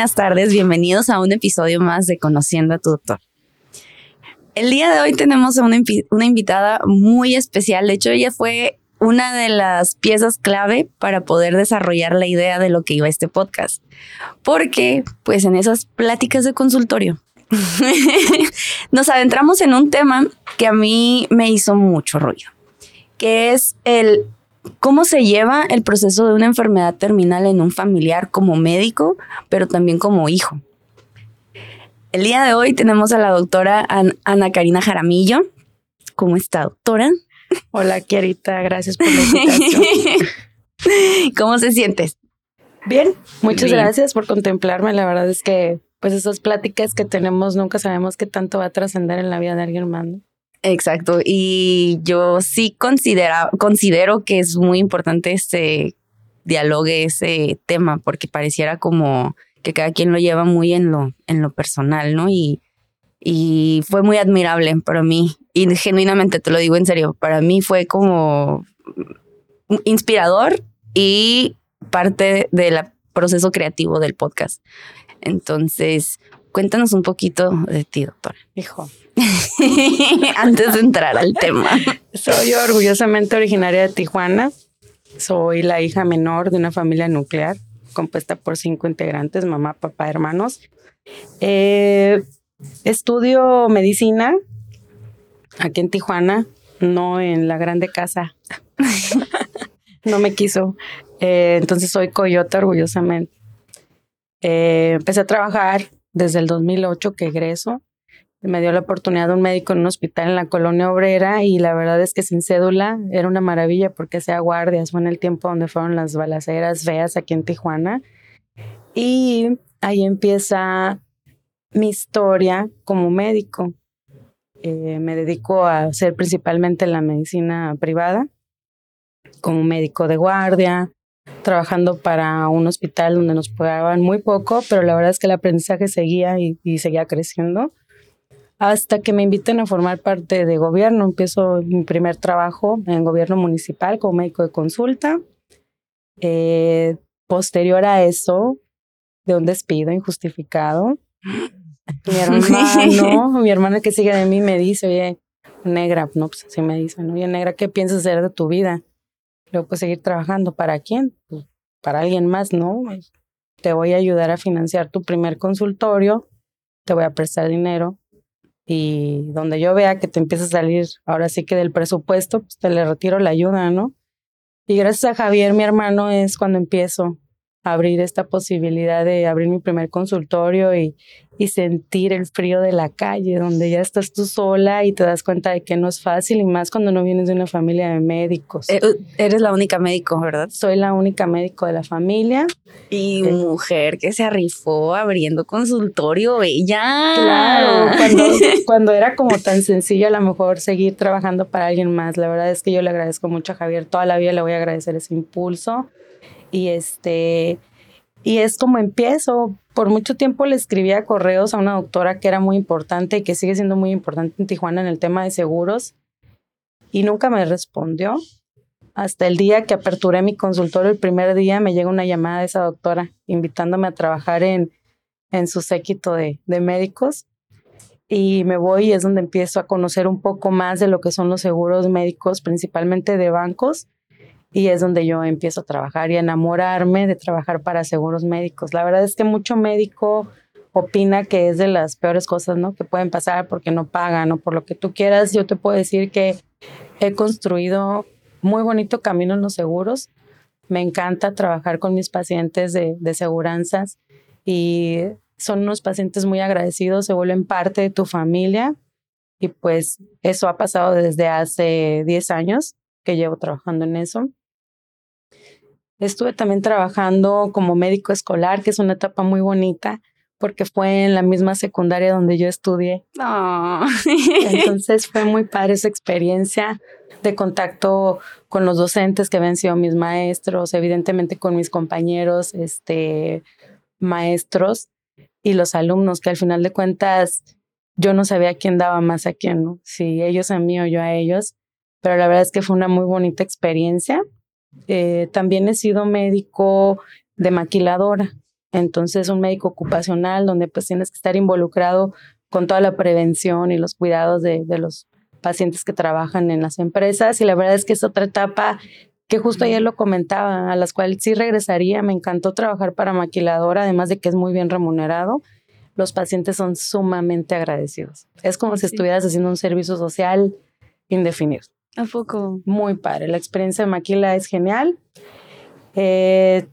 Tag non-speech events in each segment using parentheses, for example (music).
Buenas tardes, bienvenidos a un episodio más de Conociendo a tu doctor. El día de hoy tenemos a una, una invitada muy especial, de hecho ella fue una de las piezas clave para poder desarrollar la idea de lo que iba este podcast. Porque, pues en esas pláticas de consultorio, (laughs) nos adentramos en un tema que a mí me hizo mucho ruido, que es el cómo se lleva el proceso de una enfermedad terminal en un familiar como médico, pero también como hijo. El día de hoy tenemos a la doctora Ana Karina Jaramillo. ¿Cómo está, doctora? Hola, Kiarita, gracias por la invitación. (laughs) ¿Cómo se sientes? Bien, muchas gracias por contemplarme. La verdad es que, pues, esas pláticas que tenemos nunca sabemos qué tanto va a trascender en la vida de alguien más. Exacto. Y yo sí considera, considero que es muy importante este dialogue, ese tema, porque pareciera como que cada quien lo lleva muy en lo, en lo personal, ¿no? Y, y fue muy admirable para mí. Y genuinamente te lo digo en serio, para mí fue como inspirador y parte del proceso creativo del podcast. Entonces, cuéntanos un poquito de ti, doctora. (laughs) Hijo. Antes de entrar al tema. Soy orgullosamente originaria de Tijuana. Soy la hija menor de una familia nuclear compuesta por cinco integrantes, mamá, papá, hermanos. Eh, estudio medicina aquí en Tijuana, no en la grande casa. (laughs) no me quiso. Eh, entonces soy coyota orgullosamente. Eh, empecé a trabajar desde el 2008 que egreso. Me dio la oportunidad de un médico en un hospital en la colonia obrera y la verdad es que sin cédula era una maravilla porque hacía guardias. Fue en el tiempo donde fueron las balaceras feas aquí en Tijuana. Y ahí empieza mi historia como médico. Eh, me dedico a hacer principalmente la medicina privada, como médico de guardia, trabajando para un hospital donde nos pagaban muy poco, pero la verdad es que el aprendizaje seguía y, y seguía creciendo. Hasta que me inviten a formar parte de gobierno. Empiezo mi primer trabajo en gobierno municipal como médico de consulta. Eh, posterior a eso, de un despido injustificado, mi (laughs) hermano, mi hermana que sigue de mí me dice, oye, negra, no, pues así me dice, oye, negra, ¿qué piensas hacer de tu vida? Luego, pues seguir trabajando. ¿Para quién? Pues, para alguien más, ¿no? Te voy a ayudar a financiar tu primer consultorio, te voy a prestar dinero y donde yo vea que te empieza a salir ahora sí que del presupuesto, pues te le retiro la ayuda, ¿no? Y gracias a Javier, mi hermano, es cuando empiezo abrir esta posibilidad de abrir mi primer consultorio y, y, sentir el frío de la calle, donde ya estás tú sola y te das cuenta de que no es fácil y más cuando no vienes de una familia de médicos. Eh, eres la única médico, ¿verdad? Soy la única médico de la familia. Y eh, mujer que se arrifó abriendo consultorio, ella. Claro, cuando, cuando era como tan sencillo a lo mejor seguir trabajando para alguien más. La verdad es que yo le agradezco mucho a Javier, toda la vida le voy a agradecer ese impulso y este, y es como empiezo. Por mucho tiempo le escribía correos a una doctora que era muy importante y que sigue siendo muy importante en Tijuana en el tema de seguros y nunca me respondió. Hasta el día que aperturé mi consultorio, el primer día me llega una llamada de esa doctora invitándome a trabajar en, en su séquito de, de médicos y me voy y es donde empiezo a conocer un poco más de lo que son los seguros médicos, principalmente de bancos y es donde yo empiezo a trabajar y a enamorarme de trabajar para seguros médicos. La verdad es que mucho médico opina que es de las peores cosas, ¿no? Que pueden pasar porque no pagan o por lo que tú quieras. Yo te puedo decir que he construido muy bonito camino en los seguros. Me encanta trabajar con mis pacientes de, seguranzas y son unos pacientes muy agradecidos, se vuelven parte de tu familia y pues eso ha pasado desde hace 10 años que llevo trabajando en eso. Estuve también trabajando como médico escolar, que es una etapa muy bonita, porque fue en la misma secundaria donde yo estudié. (laughs) Entonces fue muy padre esa experiencia de contacto con los docentes que habían sido mis maestros, evidentemente con mis compañeros este, maestros. y los alumnos, que al final de cuentas yo no sabía quién daba más a quién, ¿no? Si ellos a mí o yo a ellos, pero la verdad es que fue una muy bonita experiencia. Eh, también he sido médico de maquiladora, entonces un médico ocupacional donde pues tienes que estar involucrado con toda la prevención y los cuidados de, de los pacientes que trabajan en las empresas y la verdad es que es otra etapa que justo ayer lo comentaba, a las cuales sí regresaría. Me encantó trabajar para maquiladora, además de que es muy bien remunerado. Los pacientes son sumamente agradecidos. Es como si estuvieras haciendo un servicio social indefinido. ¿A poco? Muy padre. La experiencia de maquila es genial. Eh,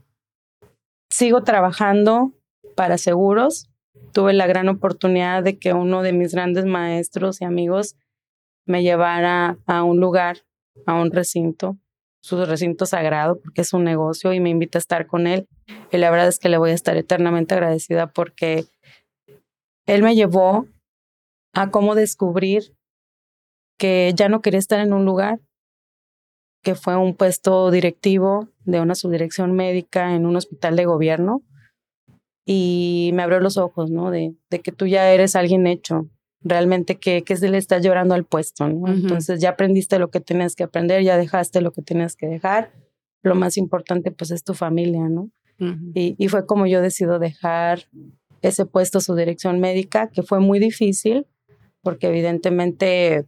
sigo trabajando para seguros. Tuve la gran oportunidad de que uno de mis grandes maestros y amigos me llevara a un lugar, a un recinto su recinto sagrado porque es un negocio y me invita a estar con él. Y la verdad es que le voy a estar eternamente agradecida porque él me llevó a cómo descubrir que ya no quería estar en un lugar, que fue un puesto directivo de una subdirección médica en un hospital de gobierno. Y me abrió los ojos, ¿no? De, de que tú ya eres alguien hecho, realmente que, que se le está llorando al puesto, ¿no? Entonces ya aprendiste lo que tenías que aprender, ya dejaste lo que tenías que dejar. Lo más importante pues es tu familia, ¿no? y, y, fue como yo decido dejar ese puesto, su dirección médica, que fue muy difícil, porque evidentemente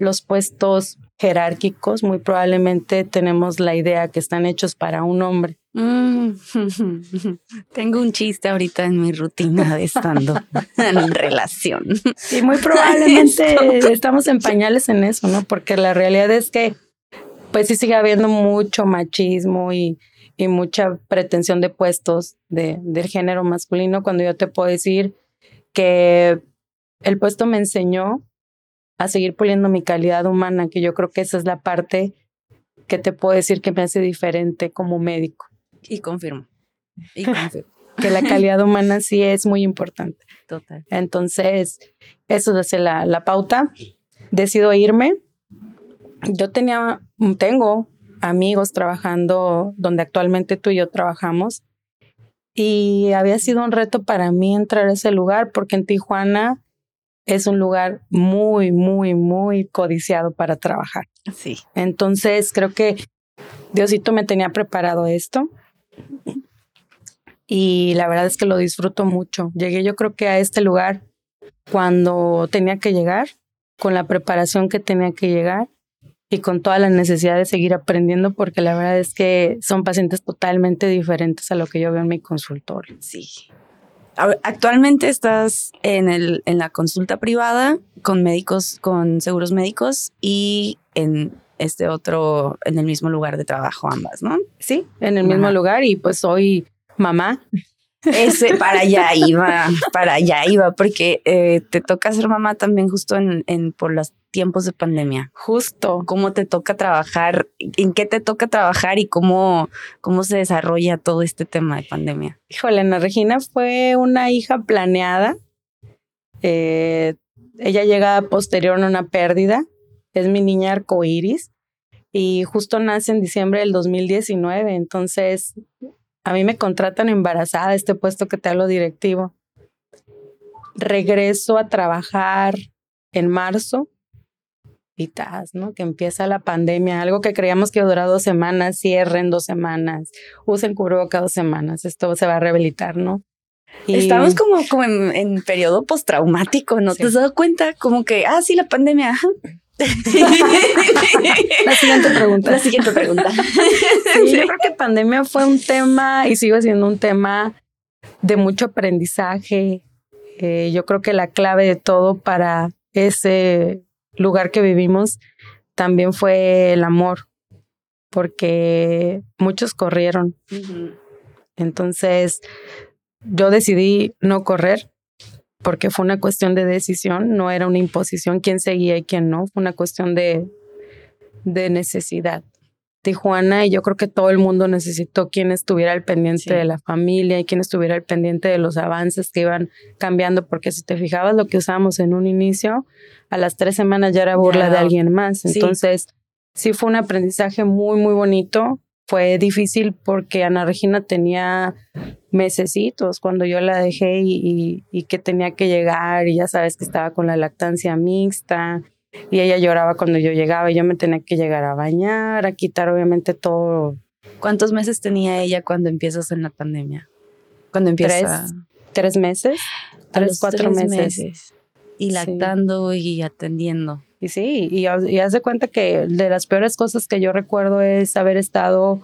los puestos jerárquicos muy probablemente tenemos la idea que están hechos para un hombre Mm. (laughs) Tengo un chiste ahorita en mi rutina de estando (laughs) en relación. Y muy probablemente (laughs) estamos en pañales en eso, ¿no? Porque la realidad es que pues sí sigue habiendo mucho machismo y, y mucha pretensión de puestos de, del género masculino cuando yo te puedo decir que el puesto me enseñó a seguir puliendo mi calidad humana, que yo creo que esa es la parte que te puedo decir que me hace diferente como médico. Y confirmo. Y (laughs) confirmo. que la calidad humana sí es muy importante. Total. Entonces, eso es la, la pauta. Decido irme. Yo tenía, tengo amigos trabajando donde actualmente tú y yo trabajamos. Y había sido un reto para mí entrar a ese lugar porque en Tijuana es un lugar muy, muy, muy codiciado para trabajar. Sí. Entonces, creo que Diosito me tenía preparado esto. Y la verdad es que lo disfruto mucho. Llegué yo creo que a este lugar cuando tenía que llegar, con la preparación que tenía que llegar y con toda la necesidad de seguir aprendiendo, porque la verdad es que son pacientes totalmente diferentes a lo que yo veo en mi consultorio. Sí. Actualmente estás en, el, en la consulta privada con médicos, con seguros médicos y en este otro en el mismo lugar de trabajo ambas, ¿no? Sí, en el mismo lugar y pues soy mamá. Ese para allá iba, para allá iba, porque eh, te toca ser mamá también justo en, en por los tiempos de pandemia. Justo. ¿Cómo te toca trabajar? ¿En qué te toca trabajar y cómo, cómo se desarrolla todo este tema de pandemia? Híjole, Ana Regina fue una hija planeada. Eh, ella llega posterior a una pérdida es mi niña arcoíris y justo nace en diciembre del 2019. Entonces, a mí me contratan embarazada, este puesto que te hablo directivo. Regreso a trabajar en marzo y tas, ¿no? Que empieza la pandemia, algo que creíamos que dura dos semanas, cierren dos semanas, usen cubreboca dos semanas, esto se va a rehabilitar, ¿no? Estamos como, como en, periodo postraumático, ¿no te has dado cuenta? Como que, ah, sí, la pandemia, (laughs) La siguiente pregunta. La siguiente pregunta. (laughs) Sí, Yo creo que pandemia fue un tema y sigue siendo un tema de mucho aprendizaje. Eh, yo creo que la clave de todo para ese lugar que vivimos también fue el amor, porque muchos corrieron. Entonces, yo decidí no correr porque fue una cuestión de decisión, no era una imposición quién seguía y quién no, fue una cuestión de, de necesidad. Tijuana y yo creo que todo el mundo necesitó quien estuviera al pendiente de la familia y quien estuviera al pendiente de los avances que iban cambiando, porque si te fijabas lo que usábamos en un inicio, a las tres semanas ya era burla de alguien más. Entonces, sí. fue un aprendizaje muy, muy bonito. fue difícil porque Ana Regina tenía mesecitos cuando yo la dejé y, y, que tenía que llegar y ya sabes que estaba con la lactancia mixta y ella lloraba cuando yo llegaba y yo me tenía que llegar a bañar, a quitar obviamente todo. ¿Cuántos meses tenía ella cuando empiezas en la pandemia? Cuando empiezas. Tres, meses, tres, cuatro meses. Y lactando y atendiendo. Y sí, y, y haz de cuenta que de las peores cosas que yo recuerdo es haber estado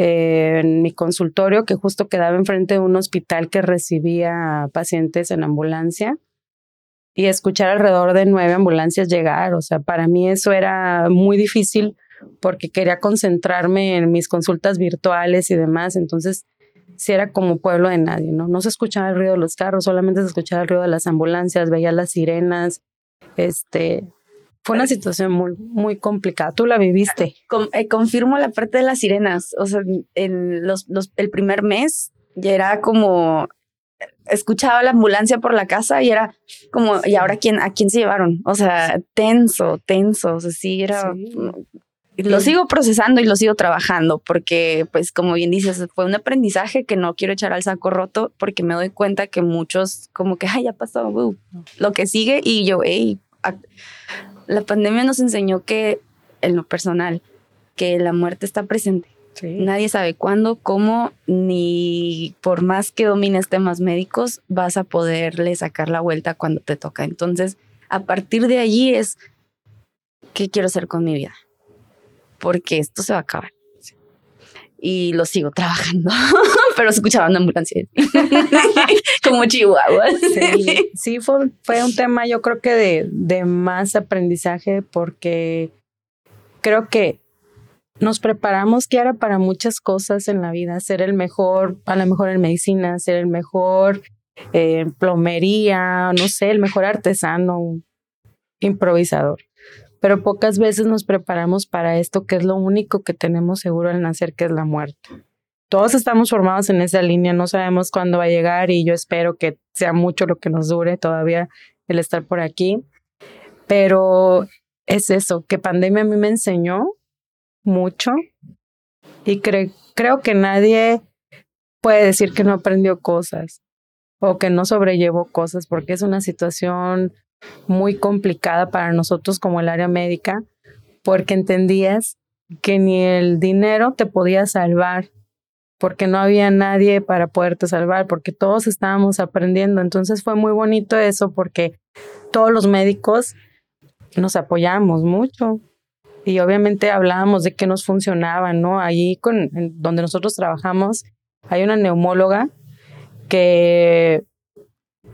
eh, en mi consultorio, que justo quedaba enfrente de un hospital que recibía pacientes en ambulancia, y escuchar alrededor de nueve ambulancias llegar. O sea, para mí eso era muy difícil porque quería concentrarme en mis consultas virtuales y demás. Entonces, si era como pueblo de nadie, ¿no? No se escuchaba el ruido de los carros, solamente se escuchaba el ruido de las ambulancias, veía las sirenas, este, fue una situación muy, muy complicada. Tú la viviste. Eh, confirmo la parte de las sirenas. O sea, en los, los, el primer mes ya era como escuchaba la ambulancia por la casa y era como, ¿y ahora quién, a quién se llevaron? O sea, tenso, tenso. O sea, sí, era. Lo sigo procesando y lo sigo trabajando porque, pues, como bien dices, fue un aprendizaje que no quiero echar al saco roto porque me doy cuenta que muchos, como que, ay, ya pasó, uh, lo que sigue y yo, hey, la pandemia nos enseñó que, en lo personal, que la muerte está presente. Nadie sabe cuándo, cómo, ni por más que domines temas médicos, vas a poderle sacar la vuelta cuando te toca. Entonces, a partir de allí es, ¿qué quiero hacer con mi vida? Porque esto se va a acabar. Y lo sigo trabajando, (laughs) pero escuchaba una ambulancia (laughs) como Chihuahua. Sí, (laughs) sí fue, fue, un tema yo creo que de, de más aprendizaje porque creo que nos preparamos era para muchas cosas en la vida, ser el mejor, a lo mejor en medicina, ser el mejor en plomería, no sé, el mejor artesano, improvisador. Pero pocas veces nos preparamos para esto, que es lo único que tenemos seguro al nacer, que es la muerte todos estamos formados en esa línea, no sabemos cuándo va a llegar y yo espero que sea mucho lo que nos dure todavía el estar por aquí. Pero es eso, que pandemia a mí me enseñó mucho y creo que nadie puede decir que no aprendió cosas o que no sobrellevó cosas porque es una situación muy complicada para nosotros como el área médica porque entendías que ni el dinero te podía salvar porque no había nadie para poderte salvar, porque todos estábamos aprendiendo. Entonces fue muy bonito eso porque todos los médicos nos apoyamos mucho y obviamente hablábamos de qué nos funcionaba, ¿no? Allí con donde nosotros trabajamos hay una neumóloga que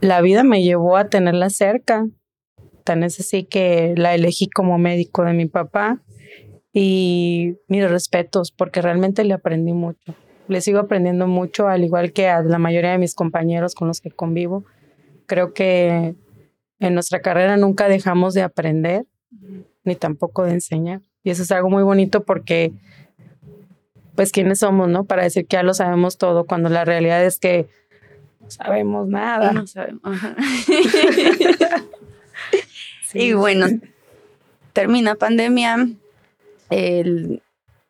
la vida me llevó a tenerla cerca. Tan es así que la elegí como médico de mi papá y mis respetos porque realmente le aprendí mucho le sigo aprendiendo mucho, al igual que a la mayoría de mis compañeros con los que convivo. Creo que en nuestra carrera nunca dejamos de aprender, ni tampoco de enseñar. Y eso es algo muy bonito porque, pues, ¿quiénes somos, no? Para decir que ya lo sabemos todo, cuando la realidad es que no sabemos nada. No sabemos. (laughs) Y bueno, termina pandemia, el,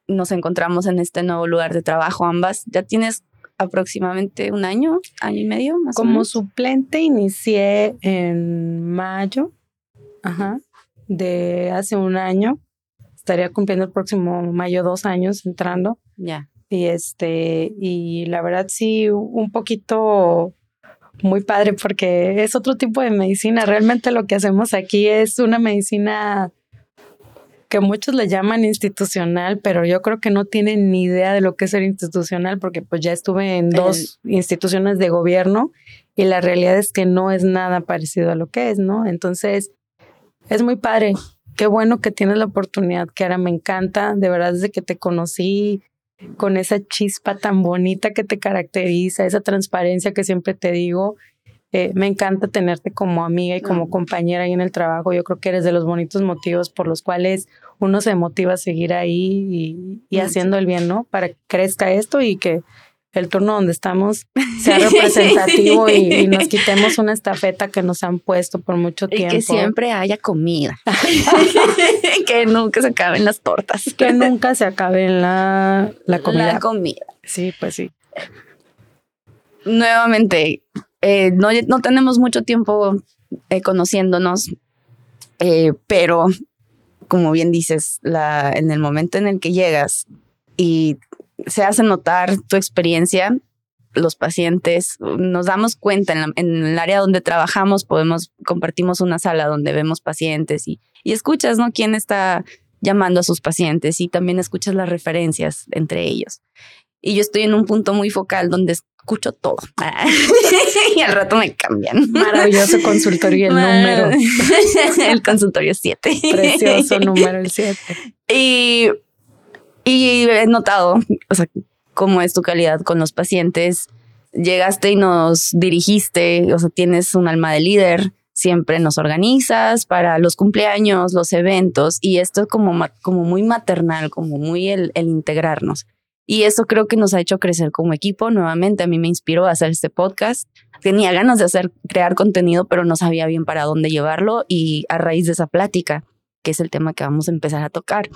nos encontramos en este nuevo lugar de trabajo ambas. Ya tienes aproximadamente un año, año y medio más Como o menos. suplente inicié en mayo, ajá, de hace un año. Estaría cumpliendo el próximo mayo dos años entrando. Ya. Y este, y la verdad sí, un poquito muy padre porque es otro tipo de medicina. Realmente lo que hacemos aquí es una medicina que muchos le llaman institucional, pero yo creo que no tienen ni idea de lo que es ser institucional, porque pues ya estuve en dos instituciones de gobierno y la realidad es que no es nada parecido a lo que es, ¿no? Entonces, es muy padre. Qué bueno que tienes la oportunidad, ahora me encanta, de verdad desde que te conocí con esa chispa tan bonita que te caracteriza, esa transparencia que siempre te digo, eh, me encanta tenerte como amiga y como compañera ahí en el trabajo. Yo creo que eres de los bonitos motivos por los cuales uno se motiva a seguir ahí y, haciendo el bien, ¿no? Para que crezca esto y que el turno donde estamos (laughs) sea representativo y, nos quitemos una estafeta que nos han puesto por mucho tiempo. Y que siempre haya comida. (laughs) (laughs) que nunca se acaben las tortas. Que nunca se acabe la, la comida. La comida. Sí, pues sí. Nuevamente, eh, no, no, tenemos mucho tiempo eh, conociéndonos, eh, pero como bien dices, la, en el momento en el que llegas y se hace notar tu experiencia, los pacientes, nos damos cuenta en, el área donde trabajamos, podemos, compartimos una sala donde vemos pacientes y, y escuchas, ¿no? ¿Quién está llamando a sus pacientes? Y también escuchas las referencias entre ellos. Y yo estoy en un punto muy focal donde escucho todo. (laughs) y al rato me cambian. Maravilloso consultorio el número. (laughs) el consultorio 7. Precioso número el 7. Y y he notado, o sea, cómo es tu calidad con los pacientes. Llegaste y nos dirigiste, o sea, tienes un alma de líder, siempre nos organizas para los cumpleaños, los eventos, y esto es como, como muy maternal, como muy el, el integrarnos. Y eso creo que nos ha hecho crecer como equipo. Nuevamente, a mí me inspiró a hacer este podcast. Tenía ganas de hacer, crear contenido, pero no sabía bien para dónde llevarlo. Y a raíz de esa plática, que es el tema que vamos a empezar a tocar,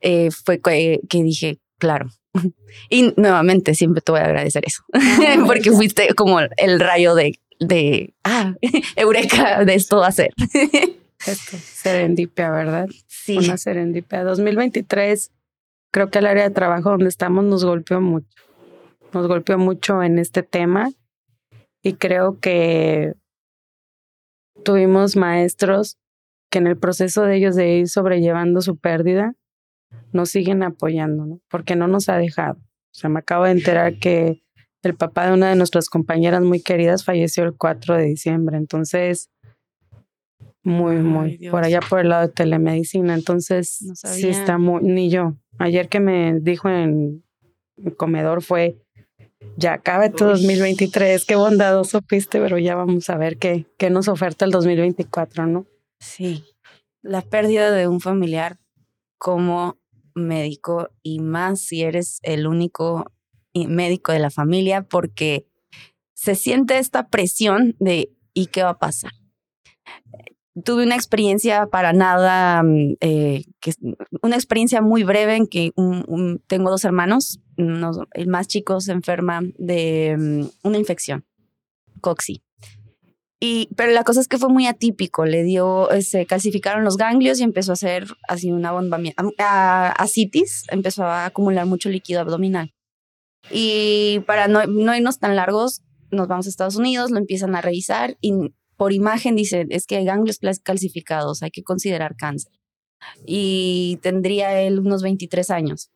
eh, fue que, dije, claro. (laughs) Y nuevamente siempre te voy a agradecer eso, ah, (laughs) porque fuiste como el rayo de, de, ah, (laughs) eureka, de esto hacer. Esto, serendipia, ¿verdad? Sí. Una serendipia. 2023, creo que el área de trabajo donde estamos nos golpeó mucho. Nos golpeó mucho en este tema y creo que tuvimos maestros que en el proceso de ellos de ir sobrellevando su pérdida, nos siguen apoyando, ¿no? Porque no nos ha dejado. O sea, me acabo de enterar que el papá de una de nuestras compañeras muy queridas falleció el 4 de diciembre. Entonces, muy, muy, por allá por el lado de telemedicina. Entonces, sí está muy, ni yo. Ayer que me dijo en el comedor fue, ya acaba tu 2023, qué bondadoso fuiste, pero ya vamos a ver qué, qué nos oferta el 2024, ¿no? Sí, la pérdida de un familiar, como médico y más si eres el único médico de la familia porque se siente esta presión de ¿y qué va a pasar? Tuve una experiencia para nada, mm, eh, que, una experiencia muy breve en que tengo dos hermanos, el más chico se enferma de mm, una infección, coxi. Y, pero la cosa es que fue muy atípico, le dio, se calcificaron los ganglios y empezó a hacer así una bomba, a, asitis, empezó a acumular mucho líquido abdominal. Y para no, no irnos tan largos, nos vamos a Estados Unidos, lo empiezan a revisar y por imagen dicen, es que hay ganglios calcificados, hay que considerar cáncer. Y tendría él unos 23 años.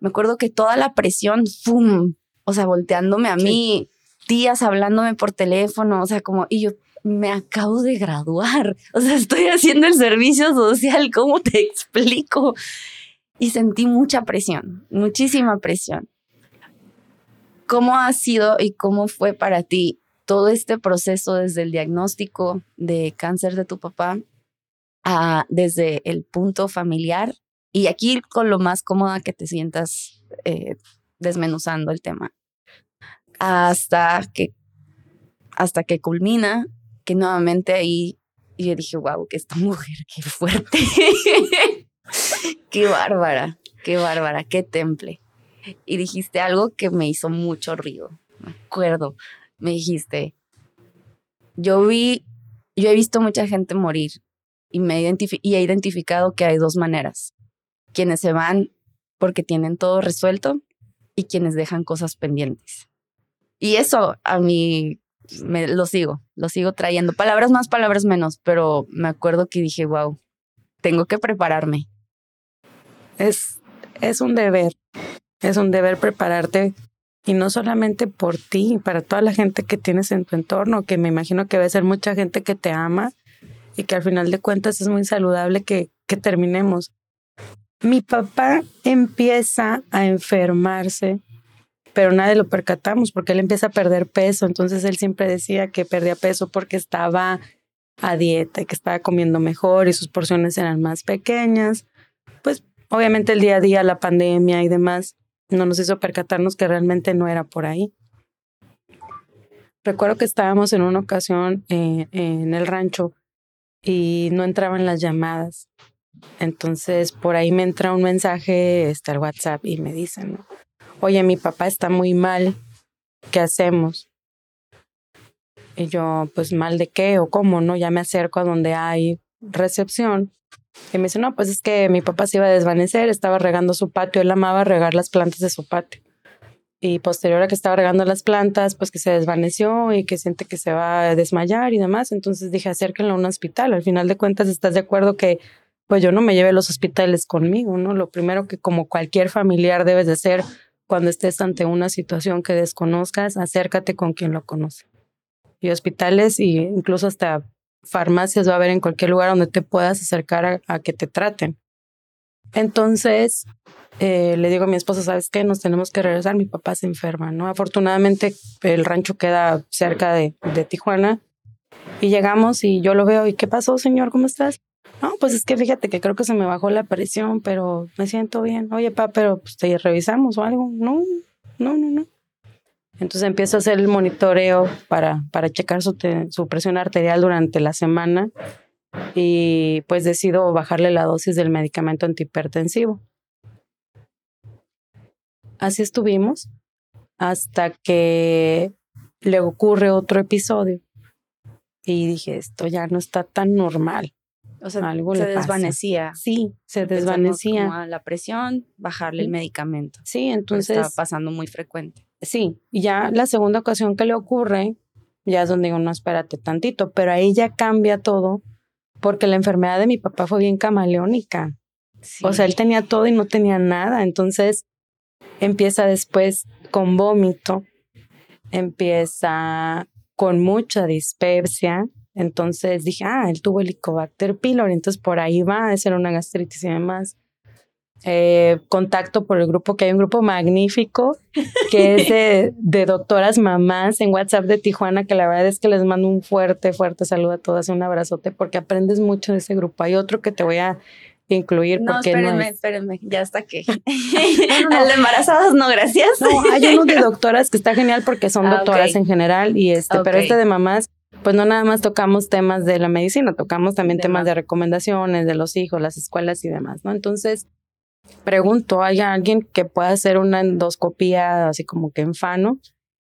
Me acuerdo que toda la presión, ¡fum! O sea, volteándome a mí, tías hablándome por teléfono, o sea, como, y yo, me acabo de graduar, (laughs) o sea, estoy haciendo el servicio social, ¿cómo te explico? Y sentí mucha presión, muchísima presión. ¿Cómo ha sido y cómo fue para ti todo este proceso desde el diagnóstico de cáncer de tu papá a, desde el punto familiar? Y aquí con lo más cómoda que te sientas eh, desmenuzando el tema, hasta que, hasta que culmina que nuevamente ahí yo dije, wow, que esta (laughs) mujer, qué fuerte, qué bárbara, qué bárbara, qué temple. Y dijiste algo que me hizo mucho ruido, me acuerdo, me dijiste, yo vi, yo he visto mucha gente morir y, me y he identificado que hay dos maneras, quienes se van porque tienen todo resuelto y quienes dejan cosas pendientes. Y eso a mí me, lo sigo, lo sigo trayendo. Palabras más, palabras menos, pero me acuerdo que dije, wow, tengo que prepararme. Es, es un deber, es un deber prepararte y no solamente por ti, para toda la gente que tienes en tu entorno, que me imagino que va a ser mucha gente que te ama y que al final de cuentas es muy saludable que, que terminemos. Mi papá empieza a enfermarse pero nadie lo percatamos porque él empieza a perder peso. Entonces él siempre decía que perdía peso porque estaba a dieta que estaba comiendo mejor y sus porciones eran más pequeñas. Pues obviamente el día a día, la pandemia y demás, no nos hizo percatarnos que realmente no era por ahí. Recuerdo que estábamos en una ocasión eh, en el rancho y no entraban las llamadas. Entonces por ahí me entra un mensaje, está el WhatsApp y me dicen, oye, mi papá está muy mal, ¿qué hacemos? Y yo, pues mal de qué o cómo, ¿no? Ya me acerco a donde hay recepción. Y me dice, no, pues es que mi papá se iba a desvanecer, estaba regando su patio, él amaba regar las plantas de su patio. Y posterior a que estaba regando las plantas, pues que se desvaneció y que siente que se va a desmayar y demás. Entonces dije, acérquenlo a un hospital. Al final de cuentas, ¿estás de acuerdo que pues yo no me lleve a los hospitales conmigo, ¿no? Lo primero que como cualquier familiar debes de hacer cuando estés ante una situación que desconozcas, acércate con quien lo conoce. Y hospitales y incluso hasta farmacias va a haber en cualquier lugar donde te puedas acercar a, que te traten. Entonces, eh, le digo a mi esposa, ¿sabes qué? Nos tenemos que regresar, mi papá se enferma, ¿no? Afortunadamente el rancho queda cerca de, de Tijuana y llegamos y yo lo veo y ¿qué pasó, señor? ¿Cómo estás? No, pues es que fíjate que creo que se me bajó la presión, pero me siento bien. Oye, pa, pero pues te revisamos o algo. No, no, no, no. Entonces empiezo a hacer el monitoreo para, para checar su, su presión arterial durante la semana y pues decido bajarle la dosis del medicamento antihipertensivo. Así estuvimos hasta que le ocurre otro episodio y dije, esto ya no está tan normal. O sea, algo se desvanecía. Sí, se desvanecía. la presión, bajarle el medicamento. Sí, entonces. Estaba pasando muy frecuente. Sí, y ya la segunda ocasión que le ocurre, ya es donde digo, no, espérate tantito, pero ahí ya cambia todo, porque la enfermedad de mi papá fue bien camaleónica. O sea, él tenía todo y no tenía nada. Entonces empieza después con vómito, empieza con mucha dispepsia, entonces dije, ah, él tuvo Helicobacter pylori, entonces por ahí va a ser una gastritis y demás. Eh, contacto por el grupo, que hay un grupo magnífico, que es de, (laughs) de, doctoras mamás en WhatsApp de Tijuana, que la verdad es que les mando un fuerte, fuerte saludo a todas, un abrazote, porque aprendes mucho de ese grupo. Hay otro que te voy a incluir. No, espérenme, espérenme, ya está que. (laughs) (laughs) Al de embarazadas, no, gracias. No, hay uno de doctoras que está genial porque son ah, doctoras en general, y este, pero este de mamás pues no nada más tocamos temas de la medicina, tocamos también temas de recomendaciones de los hijos, las escuelas y demás, ¿no? Entonces, pregunto, ¿hay alguien que pueda hacer una endoscopía así como que en fano?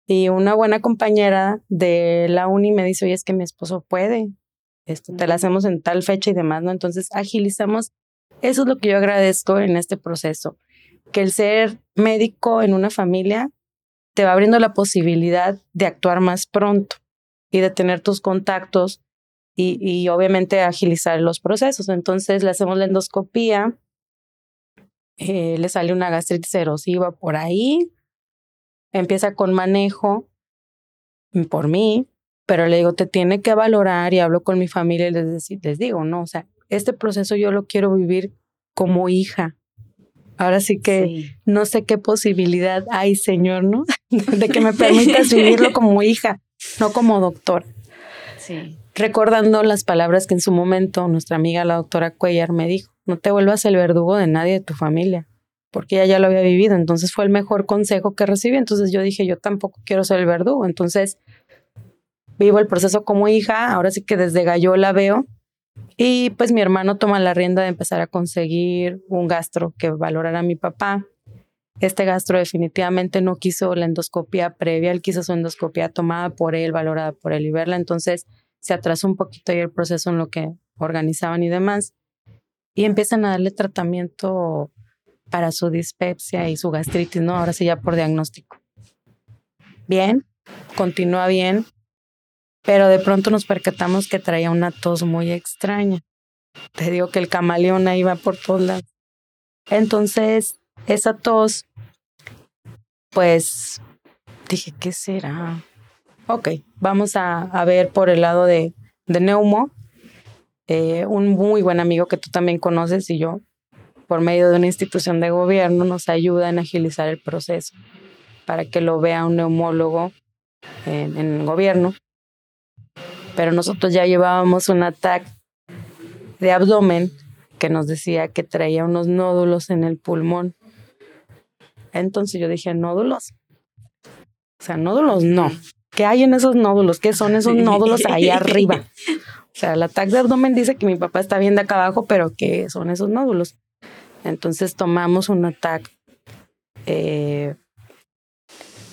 Y una buena compañera de la uni me dice, oye, es que mi esposo puede, esto te la hacemos en tal fecha y demás, ¿no? Entonces, agilizamos. Eso es lo que yo agradezco en este proceso, que el ser médico en una familia te va abriendo la posibilidad de actuar más pronto y de tener tus contactos y, y obviamente agilizar los procesos. Entonces le hacemos la endoscopía, eh, le sale una gastritis erosiva por ahí, empieza con manejo por mí, pero le digo, te tiene que valorar y hablo con mi familia y les, les digo, no, o sea, este proceso yo lo quiero vivir como hija. Ahora sí que no sé qué posibilidad hay, Señor, ¿no? (laughs) de que me (laughs) permitas vivirlo como hija no como doctor. Sí. Recordando las palabras que en su momento nuestra amiga la doctora Cuellar me dijo, no te vuelvas el verdugo de nadie de tu familia, porque ella ya lo había vivido, entonces fue el mejor consejo que recibí, entonces yo dije, yo tampoco quiero ser el verdugo, entonces vivo el proceso como hija, ahora sí que desde gallo la veo, y pues mi hermano toma la rienda de empezar a conseguir un gastro que valorara a mi papá, este gastro definitivamente no quiso la endoscopia previa, él quiso su endoscopia tomada por él, valorada por él y verla. Entonces se atrasó un poquito ahí el proceso en lo que organizaban y demás. Y empiezan a darle tratamiento para su dispepsia y su gastritis, ¿no? Ahora sí ya por diagnóstico. Bien, continúa bien, pero de pronto nos percatamos que traía una tos muy extraña. Te digo que el camaleón ahí va por todos lados. Entonces, esa tos pues dije, ¿qué será? Ok, vamos a, ver por el lado de, de Neumo, eh, un muy buen amigo que tú también conoces y yo, por medio de una institución de gobierno, nos ayuda en agilizar el proceso para que lo vea un neumólogo en, en el gobierno. Pero nosotros ya llevábamos un ataque de abdomen que nos decía que traía unos nódulos en el pulmón. Entonces yo dije, nódulos. O sea, nódulos no. ¿qué hay en esos nódulos? ¿Qué son esos nódulos ahí arriba? (laughs) O sea, el ataque de abdomen dice que mi papá está bien de acá abajo, pero ¿qué son esos nódulos? Entonces tomamos un ataque eh,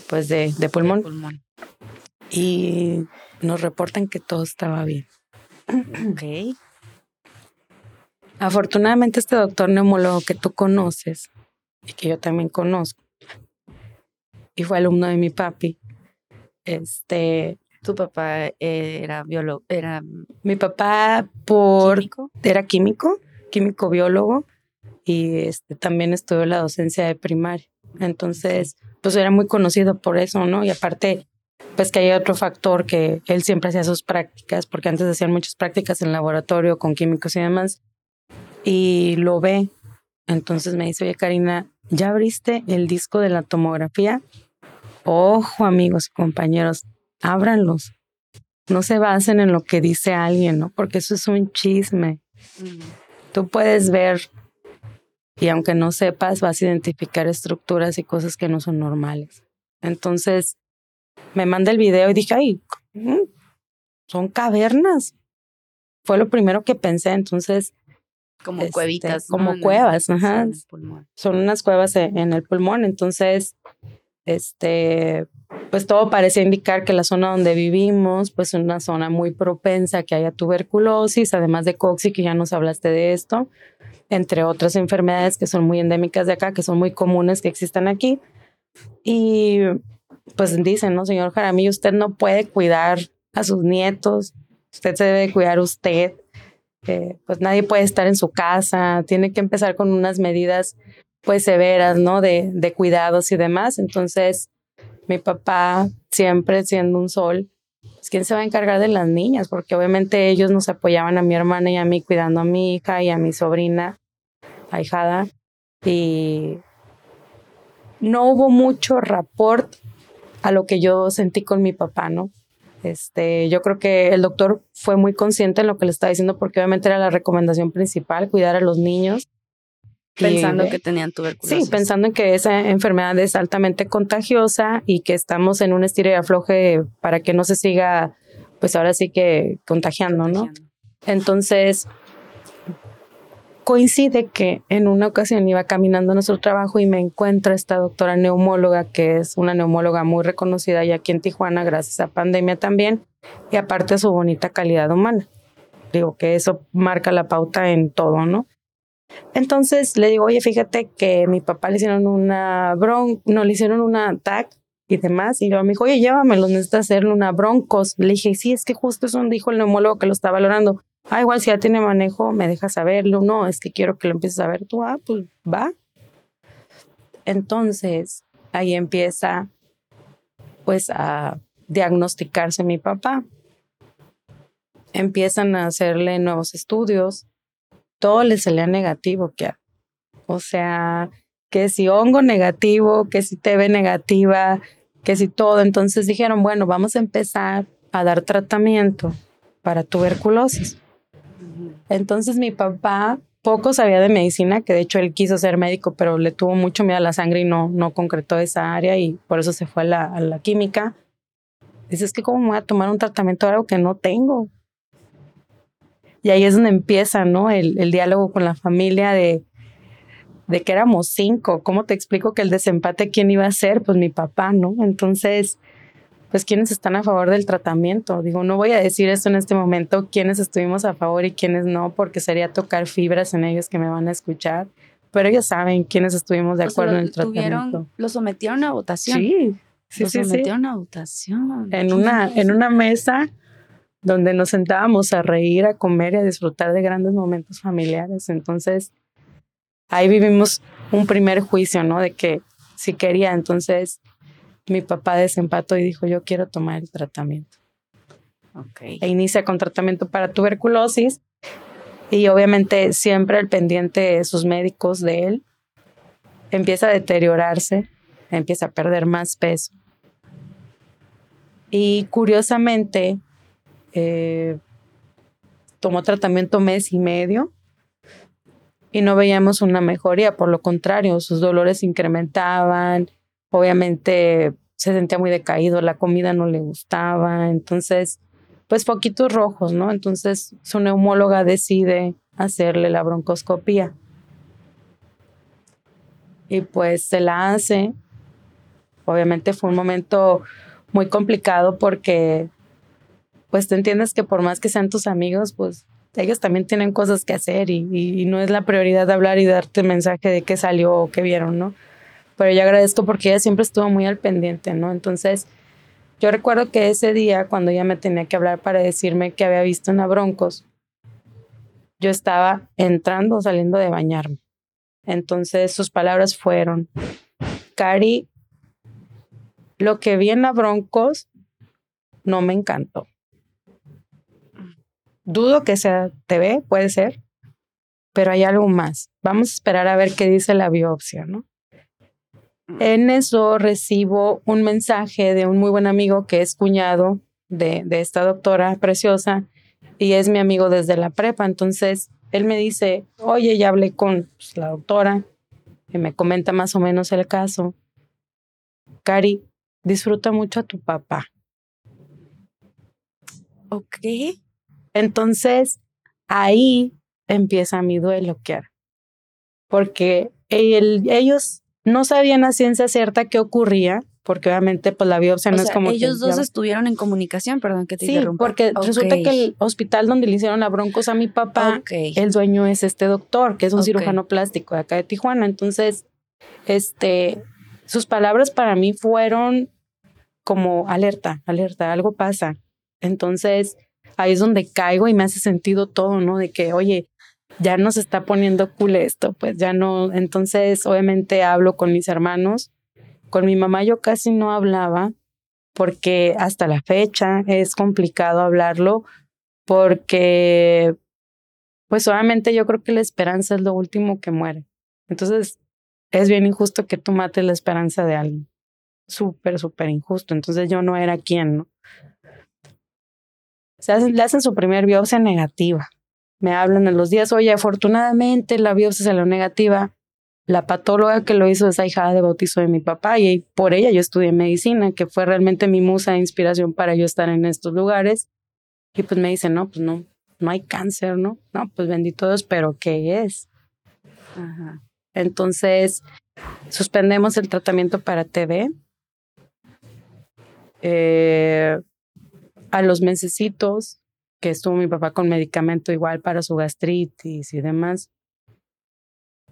pues de, de pulmón. pulmón. y nos reportan que todo estaba bien. Ok. Afortunadamente este doctor neumólogo que tú conoces y que yo también conozco y fue alumno de mi papi, este, Tu papá era biólogo, era mi papá por químico. era químico, químico biólogo y este también estudió la docencia de primaria. Entonces, pues era muy conocido por eso, ¿no? Y aparte, pues que hay otro factor que él siempre hacía sus prácticas, porque antes hacían muchas prácticas en laboratorio con químicos y demás, y lo ve. Entonces me dice, oye Karina, ¿ya abriste el disco de la tomografía? Ojo amigos y compañeros, ábranlos. No se basen en lo que dice alguien, ¿no? Porque eso es un chisme. Mm. Tú puedes ver y aunque no sepas, vas a identificar estructuras y cosas que no son normales. Entonces, me manda el video y dije, ay, mm, son cavernas. Fue lo primero que pensé. Entonces, Como Este, cuevitas. como En el- cuevas, sí, ajá. en el pulmón. son unas cuevas e- en el pulmón. Entonces, este, pues todo parecía indicar que la zona donde vivimos, pues es una zona muy propensa a que haya tuberculosis, además de coxi, que ya nos hablaste de esto, entre otras enfermedades que son muy endémicas de acá, que son muy comunes que existan aquí. Y pues dicen, ¿no, señor Jaramillo? Usted no puede cuidar a sus nietos, usted se debe cuidar usted. Eh, pues nadie puede estar en su casa, tiene que empezar con unas medidas pues severas, ¿no? De, cuidados y demás. Entonces, mi papá, siempre siendo un sol, pues quién se va a encargar de las niñas, porque obviamente ellos nos apoyaban a mi hermana y a mí cuidando a mi hija y a mi sobrina, ahijada, y no hubo mucho rapport a lo que yo sentí con mi papá, ¿no? Este, yo creo que el doctor fue muy consciente en lo que le estaba diciendo porque obviamente era la recomendación principal, cuidar a los niños. Y- Pensando que tenían tuberculosis. Sí, pensando en que esa enfermedad es altamente contagiosa y que estamos en un estire y afloje para que no se siga, pues ahora sí que contagiando, ¿no? Entonces, coincide que en una ocasión iba caminando a nuestro trabajo y me encuentro esta doctora neumóloga, que es una neumóloga muy reconocida ya aquí en Tijuana, gracias a pandemia también, y aparte su bonita calidad humana. Digo que eso marca la pauta en todo, ¿no? Entonces le digo, oye, fíjate que mi papá le hicieron una bron, no, le hicieron una TAC y demás. Y luego me dijo, oye, llévamelo, necesita hacerle una broncos. Le dije, sí, es que justo eso dijo el neumólogo que lo está valorando. Ah, igual si ya tiene manejo, me deja saberlo. No, es que quiero que lo empieces a ver tú. Ah, pues va. Entonces, ahí empieza pues a diagnosticarse mi papá. Empiezan a hacerle nuevos estudios. Todo le salía negativo, que O sea, que si hongo negativo, que si TV negativa, que si todo. Entonces dijeron, bueno, vamos a empezar a dar tratamiento para tuberculosis. Entonces mi papá poco sabía de medicina, que de hecho él quiso ser médico, pero le tuvo mucho miedo a la sangre y no, no concretó esa área y por eso se fue a la, a la química. Dice, es que cómo me voy a tomar un tratamiento de algo que no tengo. Y ahí es donde empieza, ¿no? El, el diálogo con la familia de, de que éramos cinco. ¿Cómo te explico que el desempate quién iba a ser? Pues mi papá, ¿no? Entonces, pues quiénes están a favor del tratamiento. Digo, no voy a decir eso en este momento, quiénes estuvimos a favor y quiénes no, porque sería tocar fibras en ellos que me van a escuchar. Pero ellos saben quiénes estuvimos de O sea, acuerdo en el tratamiento. tuvieron- Lo sometieron a votación. Sí, sí, lo sí, sí. sometieron a votación. En una, en una mesa donde nos sentábamos a reír, a comer y a disfrutar de grandes momentos familiares. Entonces, ahí vivimos un primer juicio, ¿no? De que si quería, entonces mi papá desempató y dijo, yo quiero tomar el tratamiento. Ok. E inicia con tratamiento para tuberculosis y obviamente siempre al pendiente de sus médicos de él. Empieza a deteriorarse, empieza a perder más peso. Y curiosamente, eh, tomó tratamiento mes y medio y no veíamos una mejoría, por lo contrario, sus dolores incrementaban, obviamente se sentía muy decaído, la comida no le gustaba, entonces, pues poquitos rojos, ¿no? Entonces su neumóloga decide hacerle la broncoscopía. Y pues se la hace. Obviamente fue un momento muy complicado porque pues te entiendes que por más que sean tus amigos, pues ellos también tienen cosas que hacer y, no es la prioridad hablar y darte mensaje de qué salió o qué vieron, ¿no? Pero yo agradezco porque ella siempre estuvo muy al pendiente, ¿no? Entonces, yo recuerdo que ese día, cuando ella me tenía que hablar para decirme que había visto una Broncos, yo estaba entrando, saliendo de bañarme. Entonces, sus palabras fueron, Cari, lo que vi en la Broncos no me encantó. Dudo que sea TV, puede ser, pero hay algo más. Vamos a esperar a ver qué dice la biopsia, ¿no? En eso recibo un mensaje de un muy buen amigo que es cuñado de, de esta doctora preciosa y es mi amigo desde la prepa. Entonces, él me dice, oye, ya hablé con pues, la doctora y me comenta más o menos el caso. Cari, disfruta mucho a tu papá. Ok. Entonces, ahí empieza mi duelo, Kiara. Porque ellos no sabían a ciencia cierta qué ocurría, porque obviamente pues la biopsia no es como ellos dos estuvieron en comunicación, perdón que te sí, porque resulta que el hospital donde le hicieron la broncos a mi papá, el dueño es este doctor, que es un cirujano plástico de acá de Tijuana. Entonces, este, sus palabras para mí fueron como alerta, alerta, algo pasa. Entonces, ahí es donde caigo y me hace sentido todo, ¿no? De que, oye, ya no se está poniendo cool esto, pues ya no. Entonces, obviamente hablo con mis hermanos. Con mi mamá yo casi no hablaba porque hasta la fecha es complicado hablarlo porque, pues obviamente yo creo que la esperanza es lo último que muere. Entonces, es bien injusto que tú mates la esperanza de alguien. Súper, súper injusto. Entonces yo no era quien, ¿no? Se hacen, le hacen su primer biopsia negativa. Me hablan en los días, oye, afortunadamente la biopsia salió negativa. La patóloga que lo hizo es ahijada de bautizo de mi papá y por ella yo estudié medicina, que fue realmente mi musa de inspiración para yo estar en estos lugares. Y pues me dice, no, pues no, no hay cáncer, ¿no? No, pues bendito Dios, pero ¿qué es? Entonces, suspendemos el tratamiento para TB. Eh, a los mesecitos que estuvo mi papá con medicamento igual para su gastritis y demás,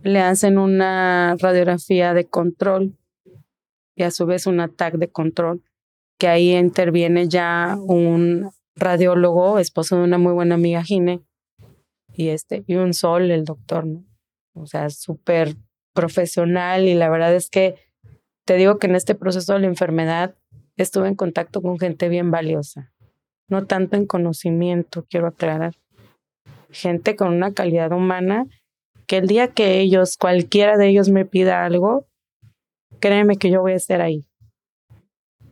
le hacen una radiografía de control y a su vez un ataque de control, que ahí interviene ya un radiólogo, esposo de una muy buena amiga Gine, y este, y un sol, el doctor, ¿no? O sea, súper profesional y la verdad es que te digo que en este proceso de la enfermedad estuve en contacto con gente bien valiosa no tanto en conocimiento, quiero aclarar. Gente con una calidad humana que el día que ellos, cualquiera de ellos me pida algo, créeme que yo voy a estar ahí.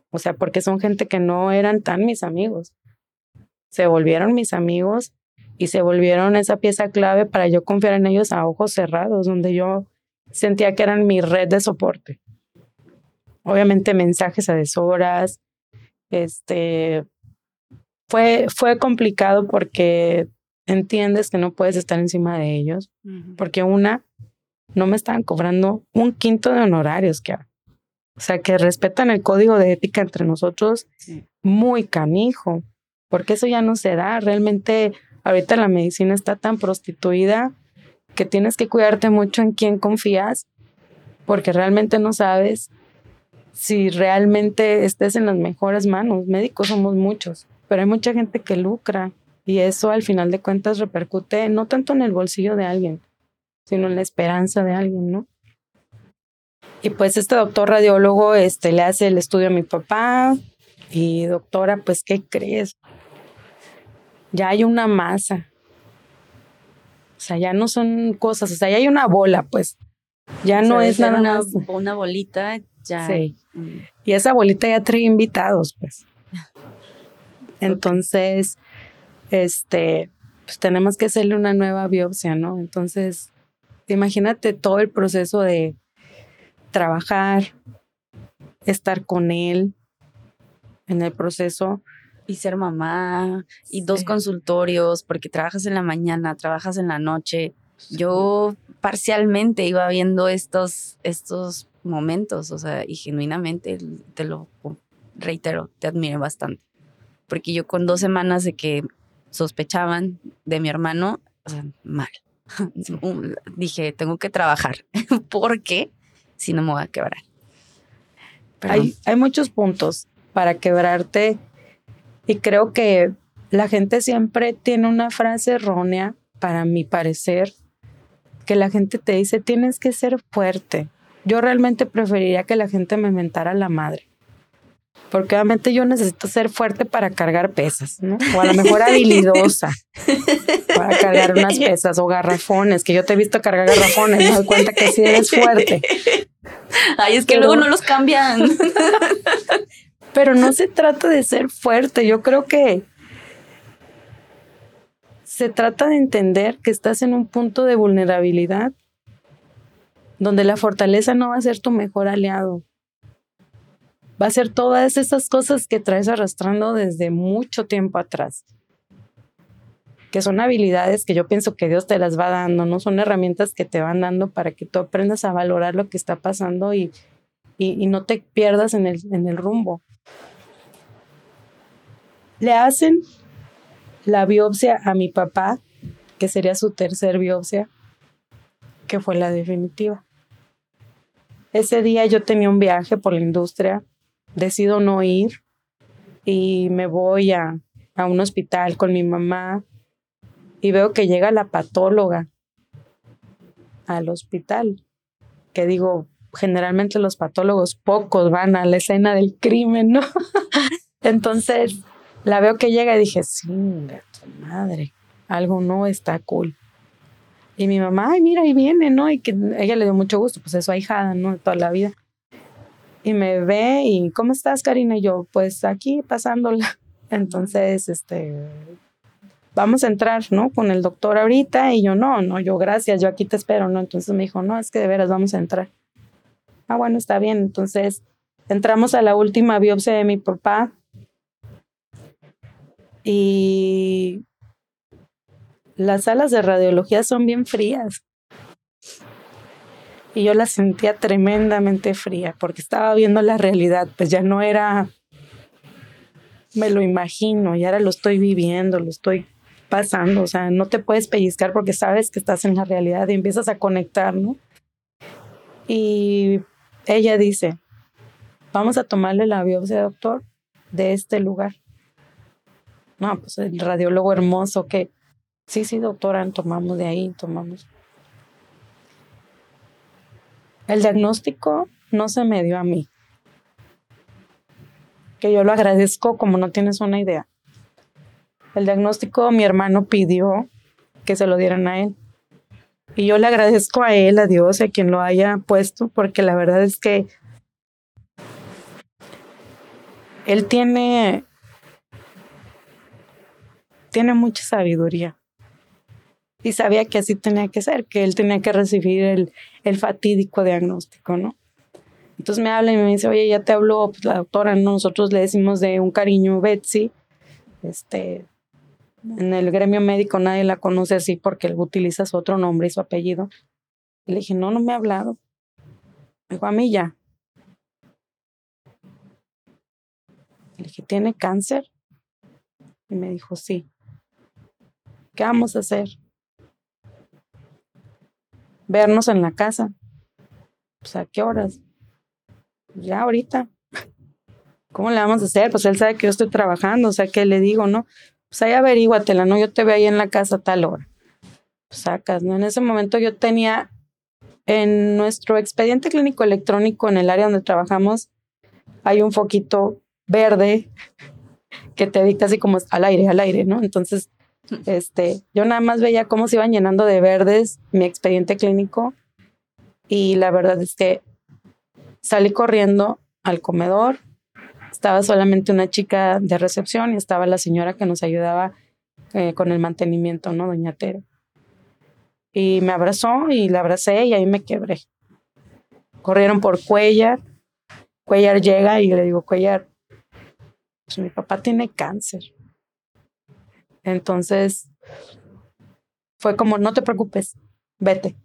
O sea, porque son gente que no eran tan mis amigos. Se volvieron mis amigos y se volvieron esa pieza clave para yo confiar en ellos a ojos cerrados, donde yo sentía que eran mi red de soporte. Obviamente mensajes a deshoras, este, fue, fue complicado porque entiendes que no puedes estar encima de ellos, porque una, no me estaban cobrando un quinto de honorarios, que o sea, que respetan el código de ética entre nosotros, muy canijo, porque eso ya no se da. Realmente, ahorita la medicina está tan prostituida que tienes que cuidarte mucho en quién confías, porque realmente no sabes si realmente estés en las mejores manos. Médicos somos muchos pero hay mucha gente que lucra y eso al final de cuentas repercute no tanto en el bolsillo de alguien, sino en la esperanza de alguien, ¿no? Y pues este doctor radiólogo este, le hace el estudio a mi papá y doctora, pues, ¿qué crees? Ya hay una masa. O sea, ya no son cosas, o sea, ya hay una bola, pues. Ya no es nada una, Una bolita, ya. Sí. Y esa bolita ya trae invitados, pues. Entonces, este, pues tenemos que hacerle una nueva biopsia, ¿no? Entonces, imagínate todo el proceso de trabajar, estar con él en el proceso. Y ser mamá, y dos consultorios, porque trabajas en la mañana, trabajas en la noche. Yo parcialmente iba viendo estos, estos momentos, o sea, y genuinamente te lo reitero, te admiro bastante. Porque yo con dos semanas de que sospechaban de mi hermano, o sea, mal. (laughs) Dije, tengo que trabajar, (laughs) porque si no me voy a quebrar. Hay, hay muchos puntos para quebrarte y creo que la gente siempre tiene una frase errónea, para mi parecer, que la gente te dice, tienes que ser fuerte. Yo realmente preferiría que la gente me mentara la madre. Porque obviamente yo necesito ser fuerte para cargar pesas, ¿no? O a lo (laughs) mejor habilidosa para cargar unas pesas o garrafones, que yo te he visto cargar garrafones, me doy cuenta que sí eres fuerte. Ay, es que luego no los cambian. (laughs) Pero no se trata de ser fuerte, yo creo que se trata de entender que estás en un punto de vulnerabilidad donde la fortaleza no va a ser tu mejor aliado. Va a ser todas esas cosas que traes arrastrando desde mucho tiempo atrás. Que son habilidades que yo pienso que Dios te las va dando, ¿no? Son herramientas que te van dando para que tú aprendas a valorar lo que está pasando y, y, no te pierdas en el, en el rumbo. Le hacen la biopsia a mi papá, que sería su tercer biopsia, que fue la definitiva. Ese día yo tenía un viaje por la industria, decido no ir y me voy a, a un hospital con mi mamá y veo que llega la patóloga al hospital, que digo, generalmente los patólogos pocos van a la escena del crimen, ¿no? (laughs) Entonces la veo que llega y dije, sí, madre, algo no está cool. Y mi mamá, ay, mira, ahí viene, ¿no? Y que ella le dio mucho gusto, pues es su ahijada, ¿no? Toda la vida. Y me ve y, ¿cómo estás, Karina? Y yo, pues aquí pasándola. (laughs) Entonces, este, vamos a entrar, ¿no? Con el doctor ahorita. Y yo, no, no, yo, gracias, yo aquí te espero, ¿no? Entonces me dijo, no, es que de veras vamos a entrar. Ah, bueno, está bien. Entonces, entramos a la última biopsia de mi papá y las salas de radiología son bien frías. Y yo la sentía tremendamente fría porque estaba viendo la realidad, pues ya no era, me lo imagino, y ahora lo estoy viviendo, lo estoy pasando, o sea, no te puedes pellizcar porque sabes que estás en la realidad y empiezas a conectar, ¿no? Y ella dice, vamos a tomarle la biopsia, doctor, de este lugar. No, pues el radiólogo hermoso que, sí, sí, doctora, tomamos de ahí, tomamos. El diagnóstico no se me dio a mí, que yo lo agradezco como no tienes una idea. El diagnóstico mi hermano pidió que se lo dieran a él. Y yo le agradezco a él, a Dios, a quien lo haya puesto, porque la verdad es que él tiene tiene mucha sabiduría. Y sabía que así tenía que ser, que él tenía que recibir el, el fatídico diagnóstico, ¿no? Entonces me habla y me dice, oye, ya te habló pues, la doctora, nosotros le decimos de un cariño Betsy. Este, en el gremio médico nadie la conoce así porque él utiliza su otro nombre y su apellido. Y le dije, no, no me ha hablado. Me dijo, a mí ya. Le dije, ¿tiene cáncer? Y me dijo, sí. ¿Qué vamos a hacer? Vernos en la casa. Pues a qué horas? Ya ahorita. ¿Cómo le vamos a hacer? Pues él sabe que yo estoy trabajando, o sea, ¿qué le digo, no? Pues ahí averíguatela, ¿no? Yo te veo ahí en la casa a tal hora. Pues sacas, ¿no? En ese momento yo tenía en nuestro expediente clínico electrónico en el área donde trabajamos, hay un foquito verde que te dicta así como al aire, al aire, ¿no? Entonces este, yo nada más veía cómo se iban llenando de verdes mi expediente clínico y la verdad es que salí corriendo al comedor. Estaba solamente una chica de recepción y estaba la señora que nos ayudaba eh, con el mantenimiento, ¿no? Doña Tere. Y me abrazó y la abracé y ahí me quebré. Corrieron por Cuellar. Cuellar llega y le digo, Cuellar, pues mi papá tiene cáncer. Entonces, fue como, no te preocupes, vete.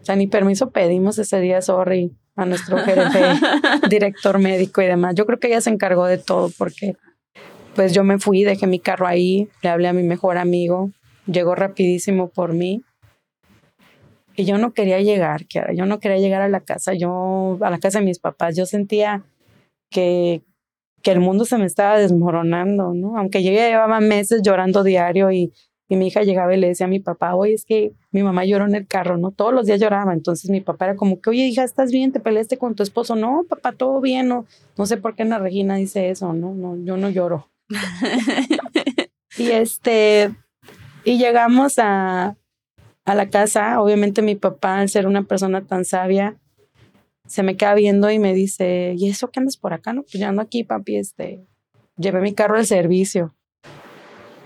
O sea, ni permiso pedimos ese día, sorry, a nuestro gerente, (laughs) director médico y demás. Yo creo que ella se encargó de todo porque pues yo me fui, dejé mi carro ahí, le hablé a mi mejor amigo, llegó rapidísimo por mí. Y yo no quería llegar, yo no quería llegar a la casa, yo a la casa de mis papás, yo sentía que, que el mundo se me estaba desmoronando, ¿no? Aunque yo ya llevaba meses llorando diario y y mi hija llegaba y le decía a mi papá, oye, es que mi mamá lloró en el carro, ¿no? Todos los días lloraba. Entonces mi papá era como que, oye, hija, ¿estás bien? ¿Te peleaste con tu esposo? No, papá, todo bien. No, no sé por qué Ana Regina dice eso, ¿no? No, yo no lloro. (laughs) y este, y llegamos a, a la casa. Obviamente mi papá, al ser una persona tan sabia, se me queda viendo y me dice, ¿y eso qué andas por acá? No, pues ya ando aquí, papi, este, llevé mi carro al servicio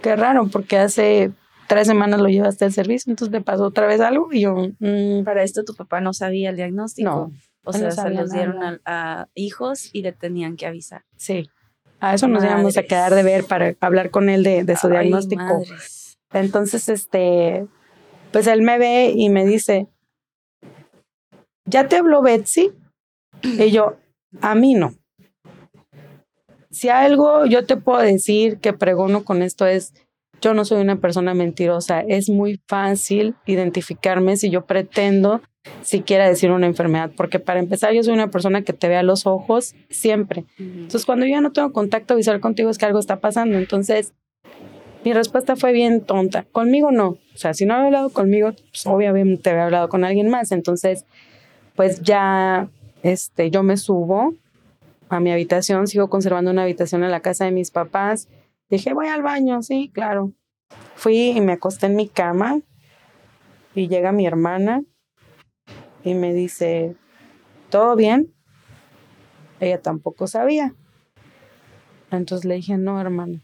qué raro, porque hace tres semanas lo llevaste al servicio, entonces me pasó otra vez algo y yo... Mm, para esto tu papá no sabía el diagnóstico. No. O sea, se los dieron a, hijos y le tenían que avisar. Sí. A eso nos íbamos a quedar de ver para hablar con él de, su diagnóstico. Entonces, este, pues él me ve y me dice, ¿ya te habló Betsy? (clears throat) Y yo, a mí no si algo yo te puedo decir que pregono con esto es, yo no soy una persona mentirosa. Es muy fácil identificarme si yo pretendo siquiera decir una enfermedad, porque para empezar yo soy una persona que te ve a los ojos siempre. Entonces cuando yo ya no tengo contacto visual contigo es que algo está pasando. Entonces mi respuesta fue bien tonta. Conmigo no. O sea, si no había hablado conmigo, pues obviamente había hablado con alguien más. Entonces, pues ya este, yo me subo a mi habitación, sigo conservando una habitación en la casa de mis papás. Dije, voy al baño, sí, claro. Fui y me acosté en mi cama y llega mi hermana y me dice, ¿todo bien? Ella tampoco sabía. Entonces le dije, no, hermano.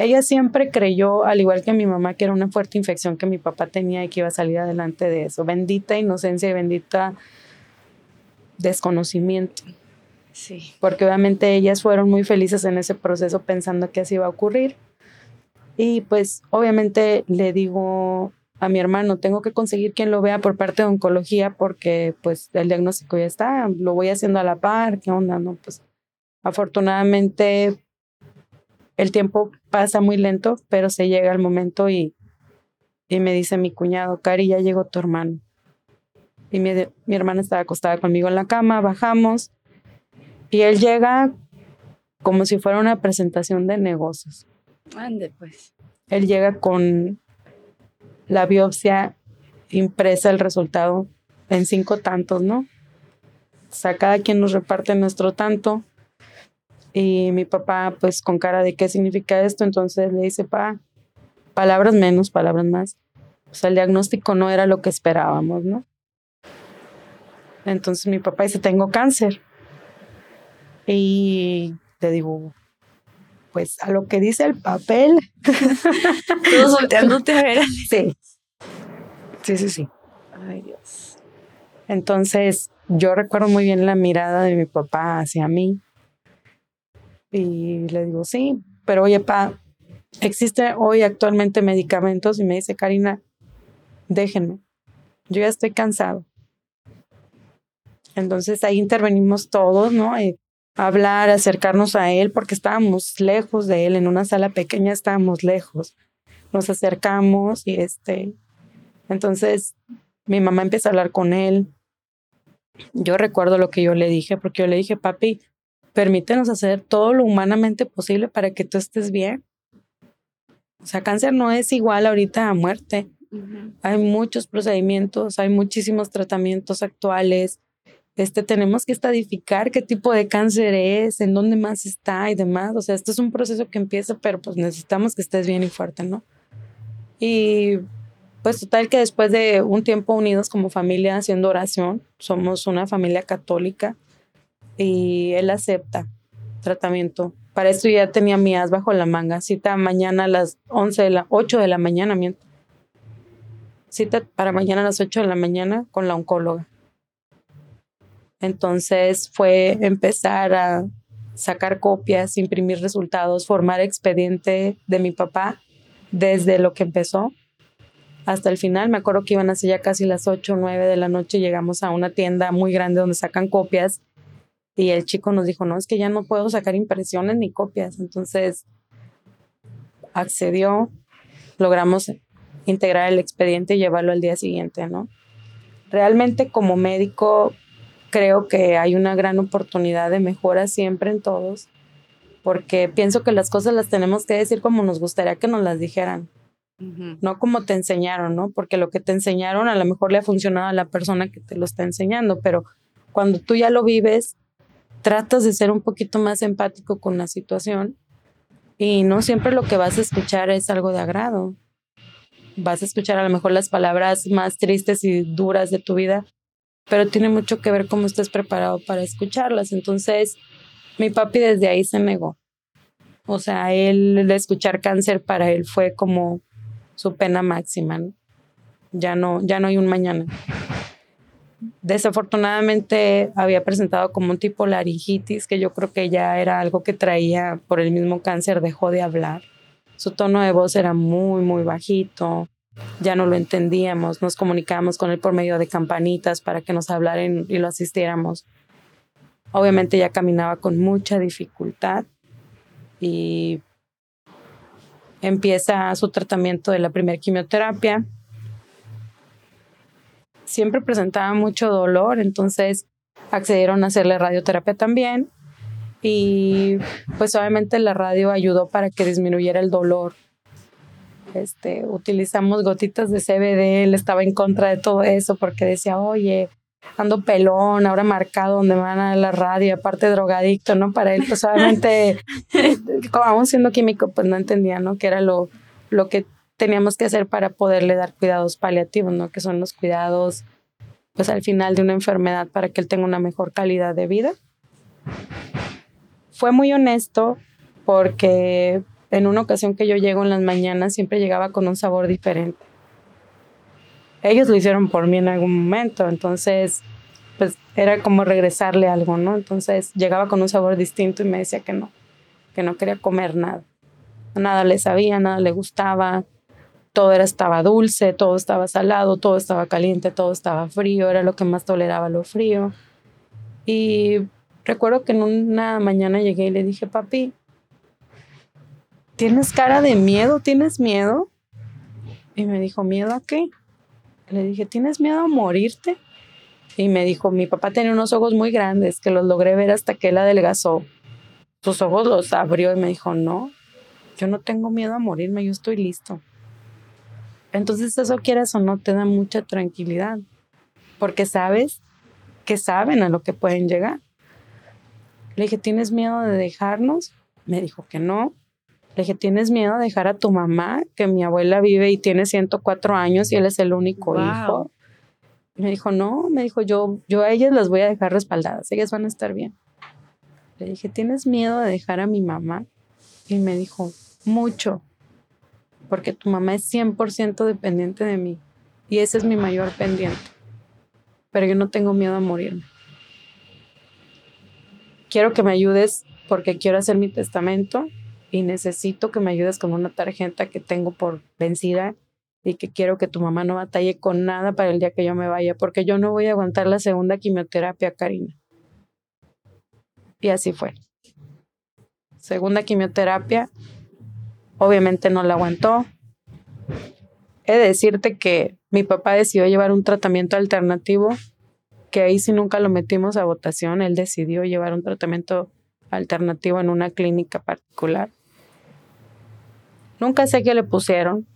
Ella siempre creyó, al igual que mi mamá, que era una fuerte infección que mi papá tenía y que iba a salir adelante de eso. Bendita inocencia y bendita desconocimiento. Sí. Porque obviamente ellas fueron muy felices en ese proceso pensando que así iba a ocurrir. Y pues obviamente le digo a mi hermano, tengo que conseguir quien lo vea por parte de oncología porque pues el diagnóstico ya está, lo voy haciendo a la par, ¿qué onda? No, pues afortunadamente el tiempo pasa muy lento, pero se llega el momento y, y me dice mi cuñado, Cari, ya llegó tu hermano. Y mi, mi hermana estaba acostada conmigo en la cama, bajamos y él llega como si fuera una presentación de negocios. Ande, pues. Él llega con la biopsia impresa, el resultado en cinco tantos, ¿no? O sea, cada quien nos reparte nuestro tanto. Y mi papá, pues con cara de qué significa esto, entonces le dice, pa, palabras menos, palabras más. O sea, el diagnóstico no era lo que esperábamos, ¿no? Entonces mi papá dice, tengo cáncer. Y te digo, pues a lo que dice el papel. (laughs) Todos volteándote a ver. Sí. Sí, sí, sí. Ay, Dios. Entonces, yo recuerdo muy bien la mirada de mi papá hacia mí. Y le digo, sí, pero oye, pa, existe hoy actualmente medicamentos y me dice, Karina, déjenme. Yo ya estoy cansado. Entonces ahí intervenimos todos, ¿no? hablar, acercarnos a él, porque estábamos lejos de él, en una sala pequeña estábamos lejos. Nos acercamos y este, entonces mi mamá empieza a hablar con él. Yo recuerdo lo que yo le dije, porque yo le dije, papi, permítenos hacer todo lo humanamente posible para que tú estés bien. O sea, cáncer no es igual ahorita a muerte. Hay muchos procedimientos, hay muchísimos tratamientos actuales, este, tenemos que estadificar qué tipo de cáncer es, en dónde más está y demás. O sea, esto es un proceso que empieza, pero pues necesitamos que estés bien y fuerte, ¿no? Y pues total que después de un tiempo unidos como familia haciendo oración, somos una familia católica y él acepta tratamiento. Para esto ya tenía mi as bajo la manga. Cita mañana a las 11 de la 8 de la mañana, miento. Cita para mañana a las 8 de la mañana con la oncóloga. Entonces fue empezar a sacar copias, imprimir resultados, formar expediente de mi papá desde lo que empezó hasta el final. Me acuerdo que iban hacia ya casi las 8 o 9 de la noche. Llegamos a una tienda muy grande donde sacan copias y el chico nos dijo, no, es que ya no puedo sacar impresiones ni copias. Entonces accedió, logramos integrar el expediente y llevarlo al día siguiente, ¿no? Realmente como médico creo que hay una gran oportunidad de mejora siempre en todos, porque pienso que las cosas las tenemos que decir como nos gustaría que nos las dijeran, no como te enseñaron, ¿no? Porque lo que te enseñaron a lo mejor le ha funcionado a la persona que te lo está enseñando, pero cuando tú ya lo vives, tratas de ser un poquito más empático con la situación y no siempre lo que vas a escuchar es algo de agrado. Vas a escuchar a lo mejor las palabras más tristes y duras de tu vida, pero tiene mucho que ver cómo estés preparado para escucharlas. Entonces, mi papi desde ahí se negó. O sea, él, el escuchar cáncer para él fue como su pena máxima. Ya no, ya no hay un mañana. Desafortunadamente había presentado como un tipo laringitis, que yo creo que ya era algo que traía por el mismo cáncer, dejó de hablar. Su tono de voz era muy, muy bajito ya no lo entendíamos, nos comunicábamos con él por medio de campanitas para que nos hablaran y lo asistiéramos. Obviamente ya caminaba con mucha dificultad y empieza su tratamiento de la primera quimioterapia. Siempre presentaba mucho dolor, entonces accedieron a hacerle radioterapia también y pues obviamente la radio ayudó para que disminuyera el dolor este, utilizamos gotitas de CBD, él estaba en contra de todo eso porque decía, oye, ando pelón, ahora marcado donde me van a la radio, aparte drogadicto, ¿no? Para él, pues obviamente, (laughs) aún siendo químico, pues no entendía, ¿no? Que era lo, lo que teníamos que hacer para poderle dar cuidados paliativos, ¿no? Que son los cuidados, pues al final de una enfermedad para que él tenga una mejor calidad de vida. Fue muy honesto porque en una ocasión que yo llego en las mañanas siempre llegaba con un sabor diferente. Ellos lo hicieron por mí en algún momento, entonces pues era como regresarle algo, ¿no? Entonces llegaba con un sabor distinto y me decía que no, que no quería comer nada. Nada le sabía, nada le gustaba, todo era, estaba dulce, todo estaba salado, todo estaba caliente, todo estaba frío, era lo que más toleraba lo frío. Y recuerdo que en una mañana llegué y le dije, papi, ¿tienes cara de miedo? ¿Tienes miedo? Y me dijo, ¿miedo a qué? Le dije, ¿tienes miedo a morirte? Y me dijo, mi papá tenía unos ojos muy grandes que los logré ver hasta que él adelgazó. Sus ojos los abrió y me dijo, no, yo no tengo miedo a morirme, yo estoy listo. Entonces eso quieras o no te da mucha tranquilidad, porque sabes que saben a lo que pueden llegar. Le dije, ¿tienes miedo de dejarnos? Me dijo que no. Le dije, ¿tienes miedo de dejar a tu mamá? Que mi abuela vive y tiene 104 años y él es el único hijo. Me dijo, no, me dijo, yo, yo a ellas las voy a dejar respaldadas, ellas van a estar bien. Le dije, ¿tienes miedo de dejar a mi mamá? Y me dijo, mucho, porque tu mamá es 100% dependiente de mí y ese es mi mayor pendiente. Pero yo no tengo miedo a morirme. Quiero que me ayudes porque quiero hacer mi testamento y necesito que me ayudes con una tarjeta que tengo por vencida y que quiero que tu mamá no batalle con nada para el día que yo me vaya, porque yo no voy a aguantar la segunda quimioterapia, Karina. Y así fue. Segunda quimioterapia, obviamente no la aguantó. He de decirte que mi papá decidió llevar un tratamiento alternativo, que ahí sí nunca lo metimos a votación, él decidió llevar un tratamiento alternativo en una clínica particular. Nunca sé qué le pusieron.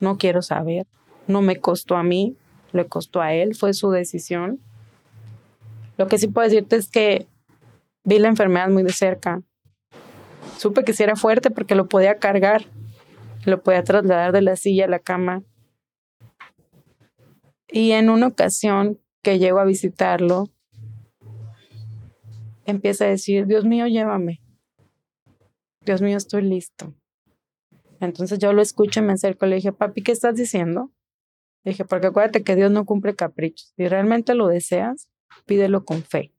No quiero saber. No me costó a mí, le costó a él, fue su decisión. Lo que sí puedo decirte es que vi la enfermedad muy de cerca. Supe que si era fuerte porque lo podía cargar, lo podía trasladar de la silla a la cama. Y en una ocasión que llego a visitarlo, empieza a decir, Dios mío, llévame. Dios mío, estoy listo. Entonces yo lo escucho y me acerco le dije, papi, ¿qué estás diciendo? Le dije, porque acuérdate que Dios no cumple caprichos. Si realmente lo deseas, pídelo con fe.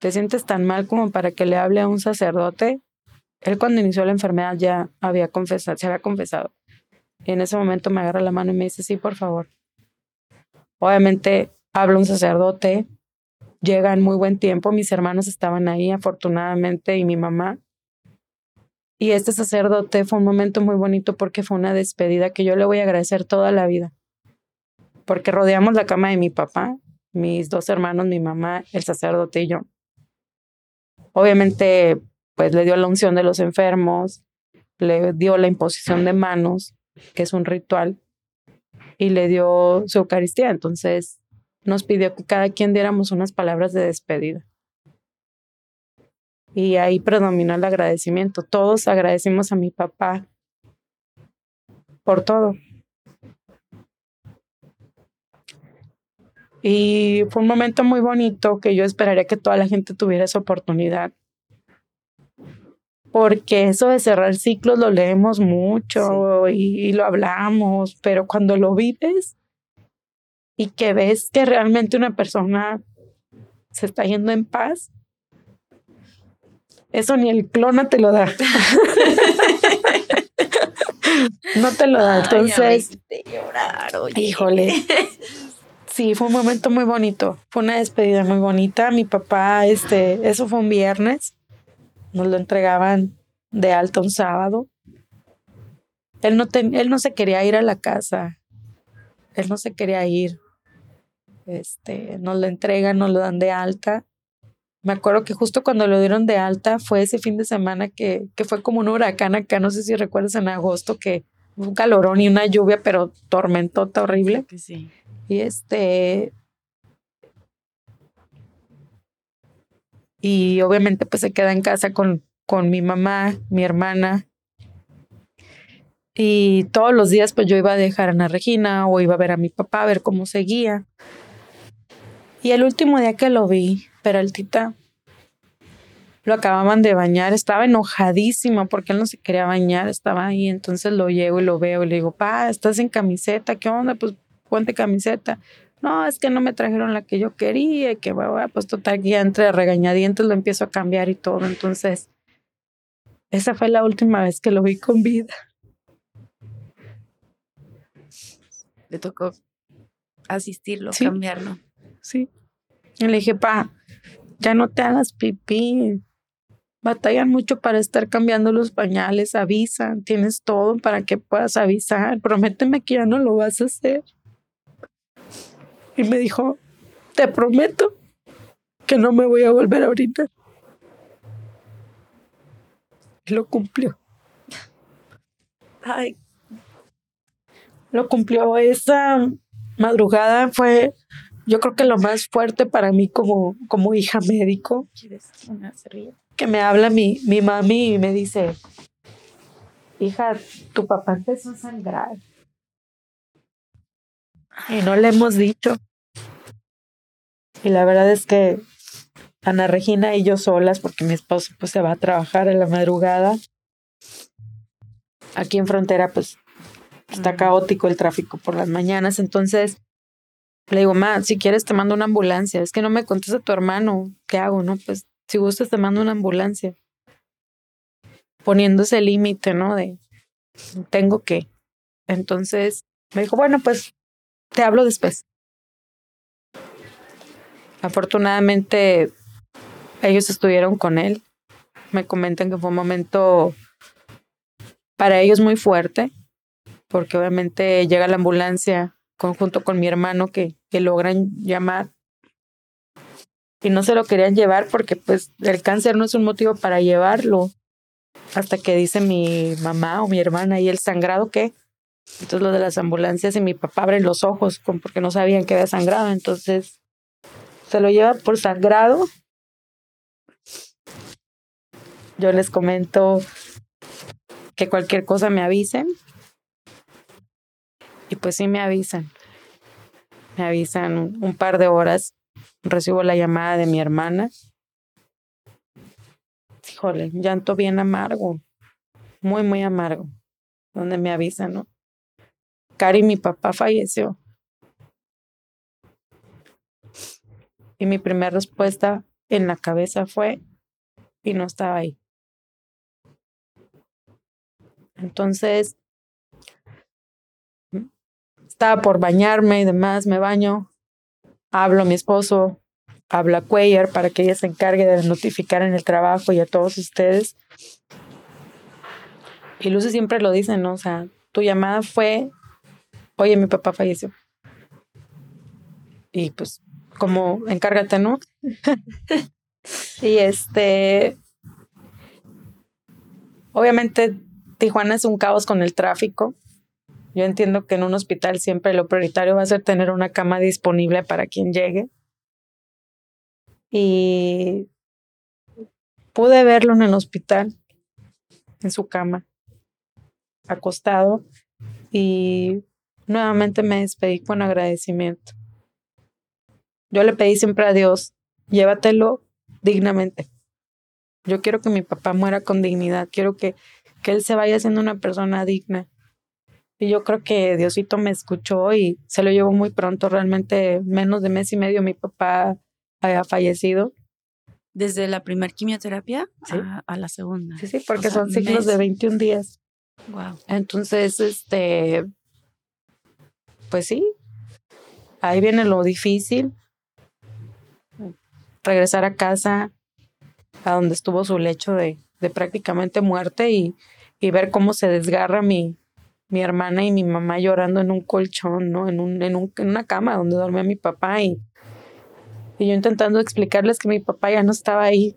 ¿Te sientes tan mal como para que le hable a un sacerdote? Él cuando inició la enfermedad ya había confesado, se había confesado. Y en ese momento me agarra la mano y me dice, sí, por favor. Obviamente habla un sacerdote, llega en muy buen tiempo, mis hermanos estaban ahí afortunadamente y mi mamá. Y este sacerdote fue un momento muy bonito porque fue una despedida que yo le voy a agradecer toda la vida. Porque rodeamos la cama de mi papá, mis dos hermanos, mi mamá, el sacerdote y yo. Obviamente, pues le dio la unción de los enfermos, le dio la imposición de manos, que es un ritual, y le dio su Eucaristía. Entonces, nos pidió que cada quien diéramos unas palabras de despedida. Y ahí predominó el agradecimiento. Todos agradecimos a mi papá por todo. Y fue un momento muy bonito que yo esperaría que toda la gente tuviera esa oportunidad. Porque eso de cerrar ciclos lo leemos mucho y, y, lo hablamos, pero cuando lo vives y que ves que realmente una persona se está yendo en paz, eso ni el clona te lo da. (laughs) no te lo da. Entonces, híjole. (laughs) Sí, fue un momento muy bonito. Fue una despedida muy bonita. Mi papá, este, eso fue un viernes. Nos lo entregaban de alto un sábado. Él no, él no se quería ir a la casa. Él no se quería ir. Este, nos lo entregan, nos lo dan de alta. Me acuerdo que justo cuando lo dieron de alta fue ese fin de semana que, que fue como un huracán acá, no sé si recuerdas en agosto, que un calorón y una lluvia, pero tormentota horrible. Sí. Y este. Y obviamente, pues se queda en casa con, con mi mamá, mi hermana. Y todos los días, pues yo iba a dejar a Ana Regina o iba a ver a mi papá, a ver cómo seguía. Y el último día que lo vi, Peraltita, lo acababan de bañar, estaba enojadísimo porque él no se quería bañar, estaba ahí, entonces lo llevo y lo veo y le digo, pa, estás en camiseta, ¿qué onda? Pues ponte camiseta. No, es que no me trajeron la que yo quería, que bueno, pues total, ya entre regañadientes lo empiezo a cambiar y todo, entonces esa fue la última vez que lo vi con vida. Le tocó asistirlo, cambiarlo. Sí. Y le dije, pa, ya no te hagas pipí. Batallan mucho para estar cambiando los pañales, avisan, tienes todo para que puedas avisar. Prométeme que ya no lo vas a hacer. Y me dijo, te prometo que no me voy a volver ahorita. Y lo cumplió. Ay. Lo cumplió. Esa madrugada fue yo creo que lo más fuerte para mí como, como hija médico, que me habla mi, mi mami y me dice, hija, tu papá empezó a sangrar. Y no le hemos dicho. Y la verdad es que Ana Regina y yo solas, porque mi esposo pues se va a trabajar en la madrugada. Aquí en frontera pues está caótico el tráfico por las mañanas, entonces le digo, ma, si quieres te mando una ambulancia. Es que no me contesta tu hermano. ¿Qué hago? No, pues si gustas te mando una ambulancia. Poniéndose el límite, ¿no? De tengo que. Entonces me dijo, bueno, pues te hablo después. Afortunadamente ellos estuvieron con él. Me comentan que fue un momento para ellos muy fuerte, porque obviamente llega la ambulancia conjunto con mi hermano que, que logran llamar y no se lo querían llevar porque pues el cáncer no es un motivo para llevarlo hasta que dice mi mamá o mi hermana y el sangrado qué entonces lo de las ambulancias y mi papá abren los ojos porque no sabían que había sangrado entonces se lo lleva por sangrado yo les comento que cualquier cosa me avisen y pues sí me avisan. Me avisan un par de horas. Recibo la llamada de mi hermana. Híjole, llanto bien amargo. Muy, muy amargo. Donde me avisan, ¿no? Cari, mi papá falleció. Y mi primera respuesta en la cabeza fue, y no estaba ahí. Entonces, estaba por bañarme y demás, me baño, hablo a mi esposo, habla Cuellar para que ella se encargue de notificar en el trabajo y a todos ustedes. Y Lucy siempre lo dice, ¿no? O sea, tu llamada fue, oye, mi papá falleció. Y pues, como encárgate, ¿no? (laughs) y este, obviamente Tijuana es un caos con el tráfico. Yo entiendo que en un hospital siempre lo prioritario va a ser tener una cama disponible para quien llegue. Y pude verlo en el hospital, en su cama, acostado, y nuevamente me despedí con agradecimiento. Yo le pedí siempre a Dios, llévatelo dignamente. Yo quiero que mi papá muera con dignidad, quiero que, que él se vaya siendo una persona digna. Y yo creo que Diosito me escuchó y se lo llevó muy pronto. Realmente menos de mes y medio mi papá había fallecido. Desde la primer quimioterapia a, la segunda. Sí, sí, porque son ciclos de 21 días. Wow. Entonces, este, pues sí, ahí viene lo difícil. Regresar a casa, a donde estuvo su lecho de, de prácticamente muerte y, ver cómo se desgarra mi, mi hermana y mi mamá llorando en un colchón, ¿no? En, un, en, un, en una cama donde dormía mi papá y, y yo intentando explicarles que mi papá ya no estaba ahí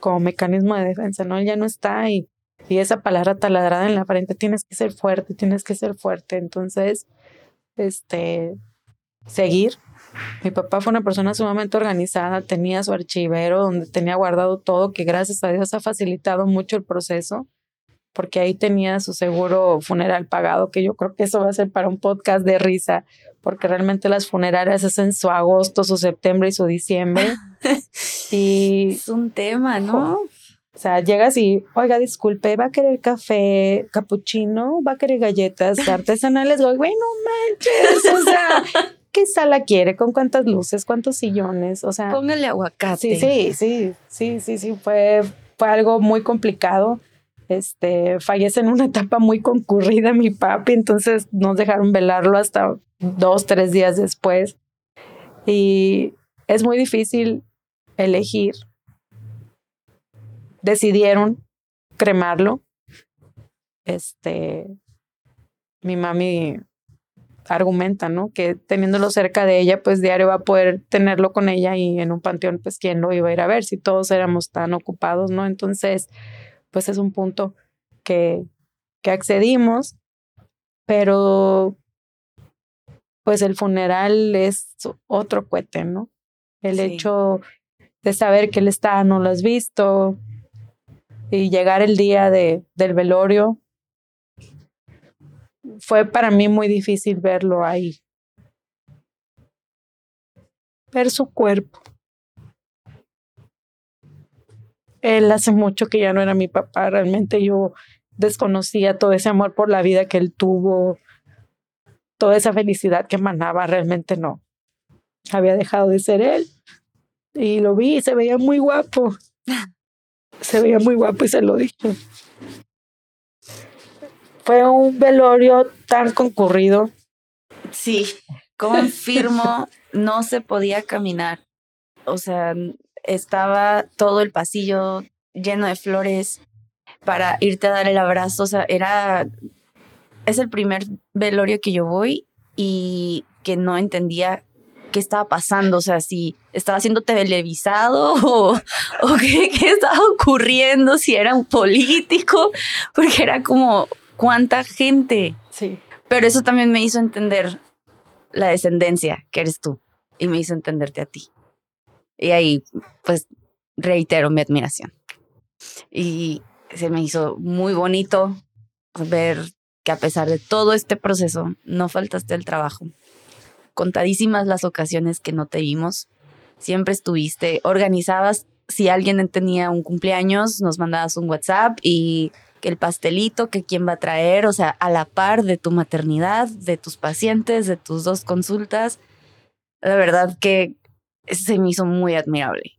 como mecanismo de defensa, ¿no? Él ya no está y, y esa palabra taladrada en la frente, tienes que ser fuerte, tienes que ser fuerte. Entonces, este, seguir. Mi papá fue una persona sumamente organizada, tenía su archivero donde tenía guardado todo, que gracias a Dios ha facilitado mucho el proceso porque ahí tenía su seguro funeral pagado, que yo creo que eso va a ser para un podcast de risa, porque realmente las funerarias hacen su agosto, su septiembre y su diciembre. (laughs) y es un tema, ¿no? O sea, llegas y, oiga, disculpe, ¿va a querer café, capuchino? ¿Va a querer galletas (laughs) artesanales? Güey, no manches, o sea, (laughs) ¿qué sala quiere? ¿Con cuántas luces? ¿Cuántos sillones? O sea... Póngale aguacate. Sí, sí, sí, sí, sí, sí, fue, fue algo muy complicado este, fallece en una etapa muy concurrida mi papi, entonces nos dejaron velarlo hasta dos, tres días después. Y es muy difícil elegir. Decidieron cremarlo. Este, mi mami argumenta, ¿no? Que teniéndolo cerca de ella, pues diario va a poder tenerlo con ella y en un panteón, pues quién lo iba a ir a ver si todos éramos tan ocupados, ¿no? Entonces, pues es un punto que, que accedimos, pero pues el funeral es otro cohete, ¿no? El hecho de saber que él está, no lo has visto, y llegar el día de, del velorio, fue para mí muy difícil verlo ahí. Ver su cuerpo. él hace mucho que ya no era mi papá, realmente yo desconocía todo ese amor por la vida que él tuvo, toda esa felicidad que emanaba, realmente no. Había dejado de ser él y lo vi y se veía muy guapo. (laughs) Se veía muy guapo y se lo dije. Fue un velorio tan concurrido. Sí, confirmo, (laughs) no se podía caminar. O sea, estaba todo el pasillo lleno de flores para irte a dar el abrazo. O sea, era. Es el primer velorio que yo voy y que no entendía qué estaba pasando, o sea, si estaba siendo televisado (laughs) o, o qué, qué, estaba ocurriendo, si era un político, porque era como cuánta gente. Sí. Pero eso también me hizo entender la descendencia que eres tú y me hizo entenderte a ti. Y ahí, pues, reitero mi admiración. Y se me hizo muy bonito ver que a pesar de todo este proceso, no faltaste al trabajo. Contadísimas las ocasiones que no te vimos. Siempre estuviste, organizabas, si alguien tenía un cumpleaños, nos mandabas un WhatsApp y el pastelito, que quién va a traer, o sea, a la par de tu maternidad, de tus pacientes, de tus dos consultas la verdad que se me hizo muy admirable.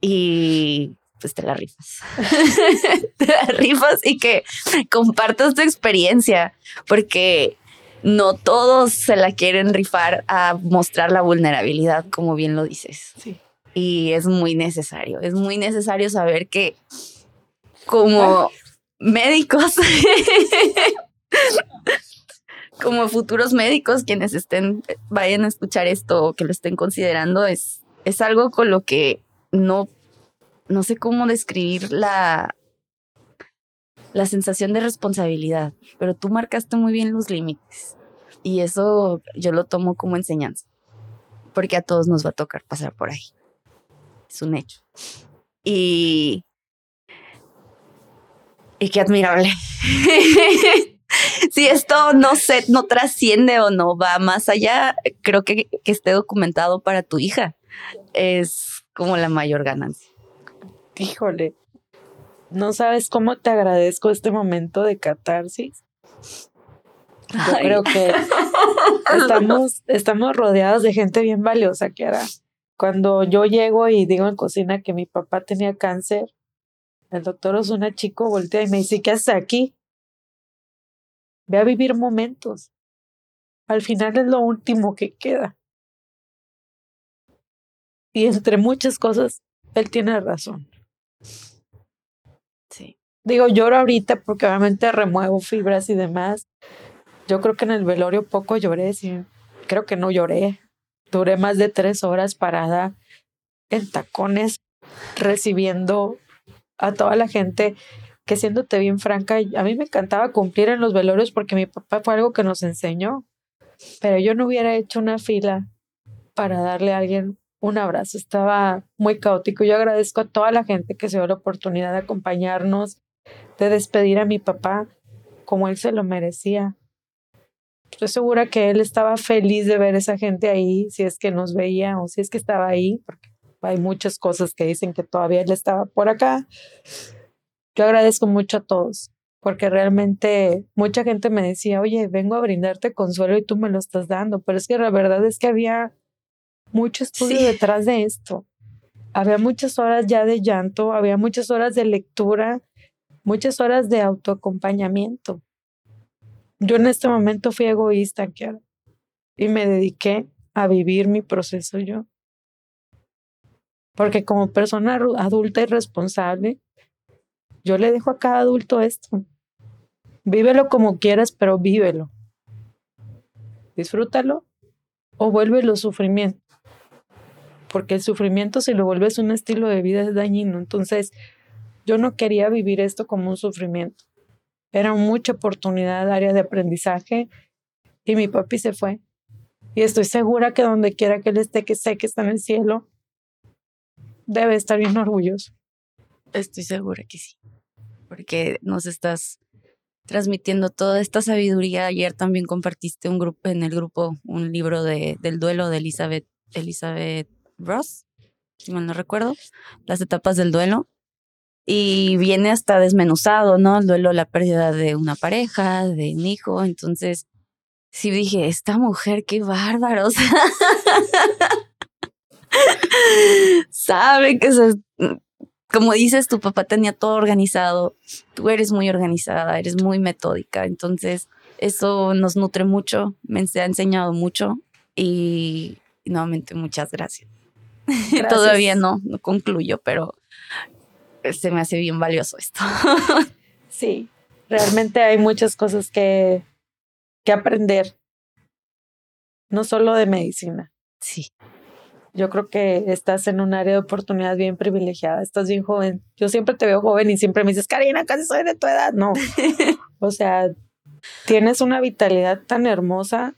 Y pues te la rifas. (laughs) te la rifas y que compartas tu experiencia, porque no todos se la quieren rifar a mostrar la vulnerabilidad, como bien lo dices. Sí. Y es muy necesario, es muy necesario saber que como médicos, (laughs) como futuros médicos, quienes estén, vayan a escuchar esto o que lo estén considerando, es, es algo con lo que no, no sé cómo describir la, la sensación de responsabilidad, pero tú marcaste muy bien los límites y eso yo lo tomo como enseñanza, porque a todos nos va a tocar pasar por ahí. Es un hecho. Y, y qué admirable. (laughs) si esto no se, no trasciende o no va más allá, creo que que esté documentado para tu hija es como la mayor ganancia. Híjole, no sabes cómo te agradezco este momento de catarsis. Yo Ay. creo que (laughs) estamos, estamos rodeados de gente bien valiosa, Kiara. Cuando yo llego y digo en cocina que mi papá tenía cáncer, el doctor Osuna Chico voltea y me dice, ¿qué haces aquí? Ve a vivir momentos. Al final es lo último que queda. Y entre muchas cosas, él tiene razón. Digo, lloro ahorita porque obviamente remuevo fibras y demás. Yo creo que en el velorio poco lloré, sí. Creo que no lloré. Duré más de tres horas parada en tacones recibiendo a toda la gente que siéndote bien franca, a mí me encantaba cumplir en los velorios porque mi papá fue algo que nos enseñó, pero yo no hubiera hecho una fila para darle a alguien un abrazo. Estaba muy caótico. Yo agradezco a toda la gente que se dio la oportunidad de acompañarnos, de despedir a mi papá como él se lo merecía. Estoy segura que él estaba feliz de ver esa gente ahí, si es que nos veía o si es que estaba ahí, porque hay muchas cosas que dicen que todavía él estaba por acá. Yo agradezco mucho a todos, porque realmente mucha gente me decía, oye, vengo a brindarte consuelo y tú me lo estás dando, pero es que la verdad es que había mucho estudio Sí. detrás de esto. Había muchas horas ya de llanto, había muchas horas de lectura, muchas horas de autoacompañamiento. Yo en este momento fui egoísta, Kiara, y me dediqué a vivir mi proceso yo. Porque como persona adulta y responsable, yo le dejo a cada adulto esto. Vívelo como quieras, pero vívelo. Disfrútalo o vuélvelo sufrimiento. Porque el sufrimiento, si lo vuelves un estilo de vida, es dañino. Entonces, yo no quería vivir esto como un sufrimiento. Era mucha oportunidad, área de aprendizaje, y mi papi se fue. Y estoy segura que donde quiera que él esté, que sé que está en el cielo, debe estar bien orgulloso. Estoy segura que sí, porque nos estás transmitiendo toda esta sabiduría. Ayer también compartiste un grupo en el grupo un libro de, del duelo de Elizabeth Elizabeth Ross, si mal no recuerdo, las etapas del duelo. Y viene hasta desmenuzado, ¿no? El duelo, la pérdida de una pareja, de un hijo. Entonces, sí dije, esta mujer, qué bárbaro. (laughs) Sabe que se, como dices, tu papá tenía todo organizado, tú eres muy organizada, eres muy metódica, entonces eso nos nutre mucho, me ha enseñado mucho y, y nuevamente muchas (laughs) gracias. Todavía no, no concluyo, pero se me hace bien valioso esto. (laughs) Sí, realmente hay muchas cosas que, que aprender, no solo de medicina. Sí, Yo creo que estás en un área de oportunidad bien privilegiada, estás bien joven. Yo siempre te veo joven y siempre me dices, Karina, casi soy de tu edad. No, (laughs) o sea, tienes una vitalidad tan hermosa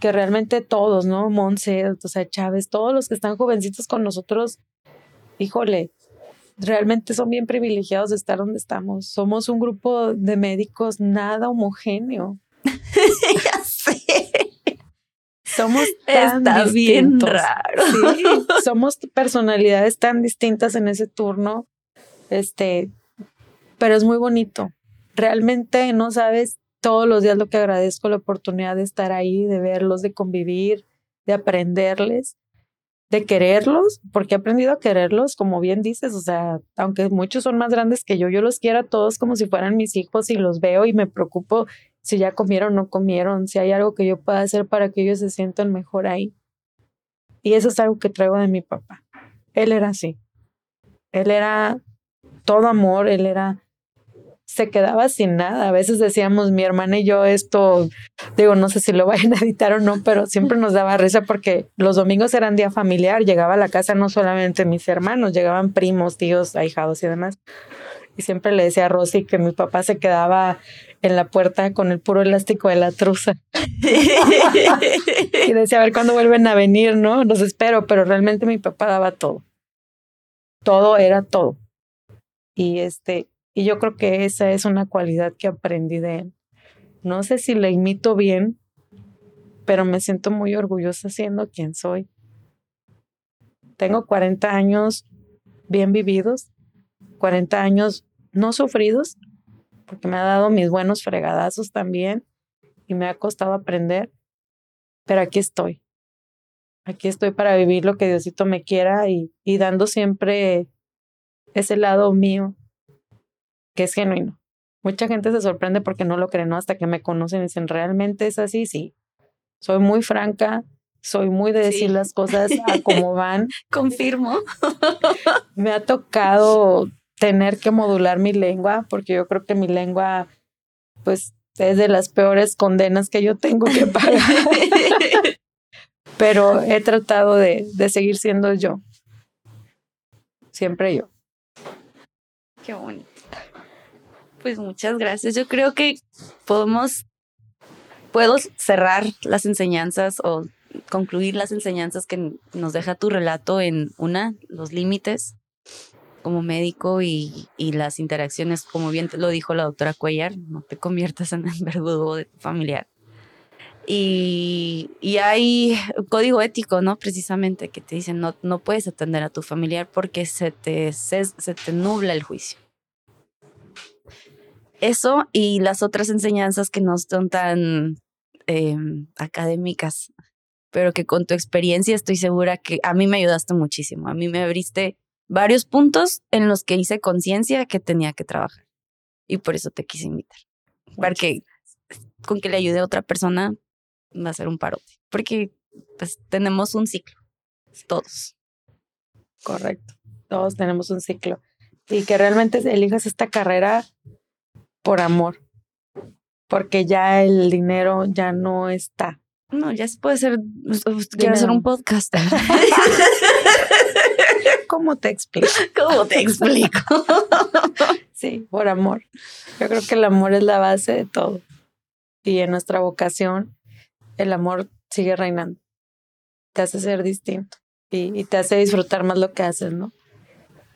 que realmente todos, ¿no? Monse, o sea, Chávez, todos los que están jovencitos con nosotros, híjole, realmente son bien privilegiados de estar donde estamos. Somos un grupo de médicos nada homogéneo. (laughs) ya sé. Somos tan Está bien raro. Sí, somos personalidades tan distintas en ese turno. Este, pero es muy bonito. Realmente no sabes todos los días lo que agradezco la oportunidad de estar ahí, de verlos, de convivir, de aprenderles. De quererlos, porque he aprendido a quererlos, como bien dices, o sea, aunque muchos son más grandes que yo, yo los quiero a todos como si fueran mis hijos y los veo y me preocupo si ya comieron o no comieron, si hay algo que yo pueda hacer para que ellos se sientan mejor ahí. Y eso es algo que traigo de mi papá. Él era así. Él era todo amor, él era se quedaba sin nada. A veces decíamos mi hermana y yo esto, digo, no sé si lo (laughs) vayan a editar o no, pero siempre nos daba risa porque los domingos eran día familiar, llegaba a la casa no solamente mis hermanos, llegaban primos, tíos, ahijados y demás. Y siempre le decía a Rosy que mi papá se quedaba en la puerta con el puro elástico de la truza. (laughs) y decía, a ver cuándo vuelven a venir, ¿no? Los espero, pero realmente mi papá daba todo. Todo era todo. Y este, y yo creo que esa es una cualidad que aprendí de él. No sé si le imito bien, pero me siento muy orgullosa siendo quien soy. Tengo 40 años bien vividos, 40 años no sufridos, porque me ha dado mis buenos fregadazos también y me ha costado aprender, pero aquí estoy. Aquí estoy para vivir lo que Diosito me quiera y, y dando siempre ese lado mío que es genuino. Mucha gente se sorprende porque no lo creen, Hasta que me conocen y dicen, ¿realmente es así? Sí. Soy muy franca, soy muy de decir las cosas a (laughs) como van. Confirmo. me ha tocado tener que modular mi lengua porque yo creo que mi lengua, pues, es de las peores condenas que yo tengo que pagar. (laughs) Pero he tratado de, de seguir siendo yo. Siempre yo. Qué bonito. Pues muchas gracias. Yo creo que podemos, puedo cerrar las enseñanzas o concluir las enseñanzas que nos deja tu relato en una, los límites como médico y, y las interacciones, como bien lo dijo la doctora Cuellar, no te conviertas en (laughs) el verdugo familiar. Y, y, hay un código ético, ¿no? Precisamente que te dicen, no, no puedes atender a tu familiar porque se te, se te nubla el juicio. Eso y las otras enseñanzas que no son tan em, académicas, pero que con tu experiencia estoy segura que a mí me ayudaste muchísimo. A mí me abriste varios puntos en los que hice conciencia que tenía que trabajar. Y por eso te quise invitar. Porque con que le ayude a otra persona va a ser un parote. Porque pues tenemos un ciclo. Todos. Correcto. Todos tenemos un ciclo. Y que realmente elijas esta carrera por amor, porque ya el dinero ya no está. No, ya se puede ser, quiero hacer un podcast. (laughs) (laughs) ¿Cómo te explico? ¿Cómo te explico? (laughs) sí, por amor. Yo creo que el amor es la base de todo. Y en nuestra vocación, el amor sigue reinando. Te hace ser distinto y, y te hace disfrutar más lo que haces, ¿no?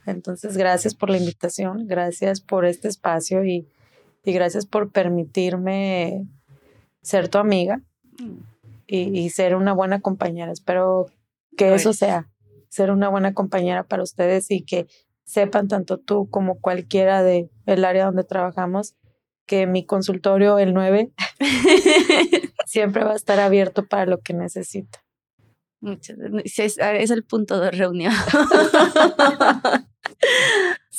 Entonces, gracias por la invitación, gracias por este espacio y y gracias por permitirme ser tu amiga y, ser una buena compañera. Espero que eso sea, ser una buena compañera para ustedes y que sepan tanto tú como cualquiera de el área donde trabajamos que mi consultorio, el 9, (laughs) siempre va a estar abierto para lo que necesita. Es, es el punto de reunión. (laughs)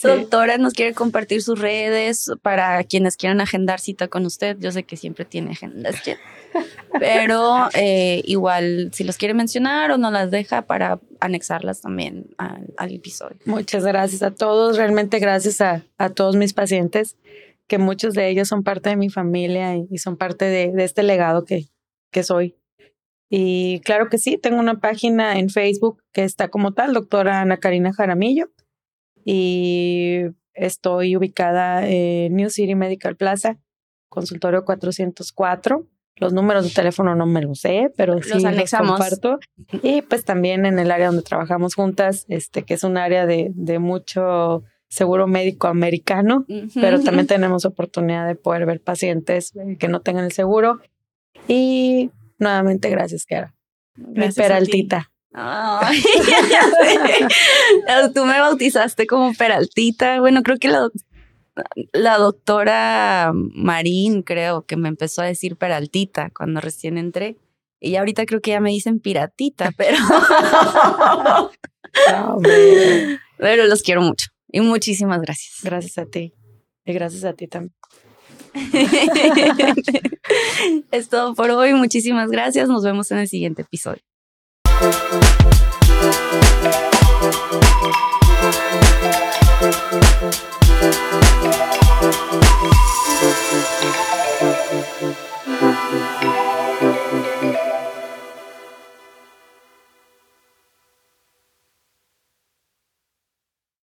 Doctora, nos quiere compartir sus redes para quienes quieran agendar cita con usted. Yo sé que siempre tiene agendas, (laughs) pero eh, igual si los quiere mencionar o no las deja para anexarlas también al, episodio. Muchas gracias a todos, realmente gracias a, a, todos mis pacientes, que muchos de ellos son parte de mi familia y, son parte de, de, este legado que, que soy. Y claro que sí, tengo una página en Facebook que está como tal, doctora Ana Karina Jaramillo y estoy ubicada en New City Medical Plaza, consultorio 404. Los números de teléfono no me los sé, pero sí los anexamos. comparto. Y pues también en el área donde trabajamos juntas, este que es un área de, de mucho seguro médico americano, pero también tenemos oportunidad de poder ver pacientes que no tengan el seguro. Y nuevamente, gracias, Kara. Gracias Mi peraltita. Ay, (laughs) Tú me bautizaste como Peraltita. Bueno, creo que la, la doctora Marín, creo que me empezó a decir Peraltita cuando recién entré. Y ahorita creo que ya me dicen piratita, pero... (laughs) pero los quiero mucho. Y muchísimas gracias. Gracias a ti. Y gracias a ti también. (laughs) es todo por hoy. Muchísimas gracias. Nos vemos en el siguiente episodio. Thank you.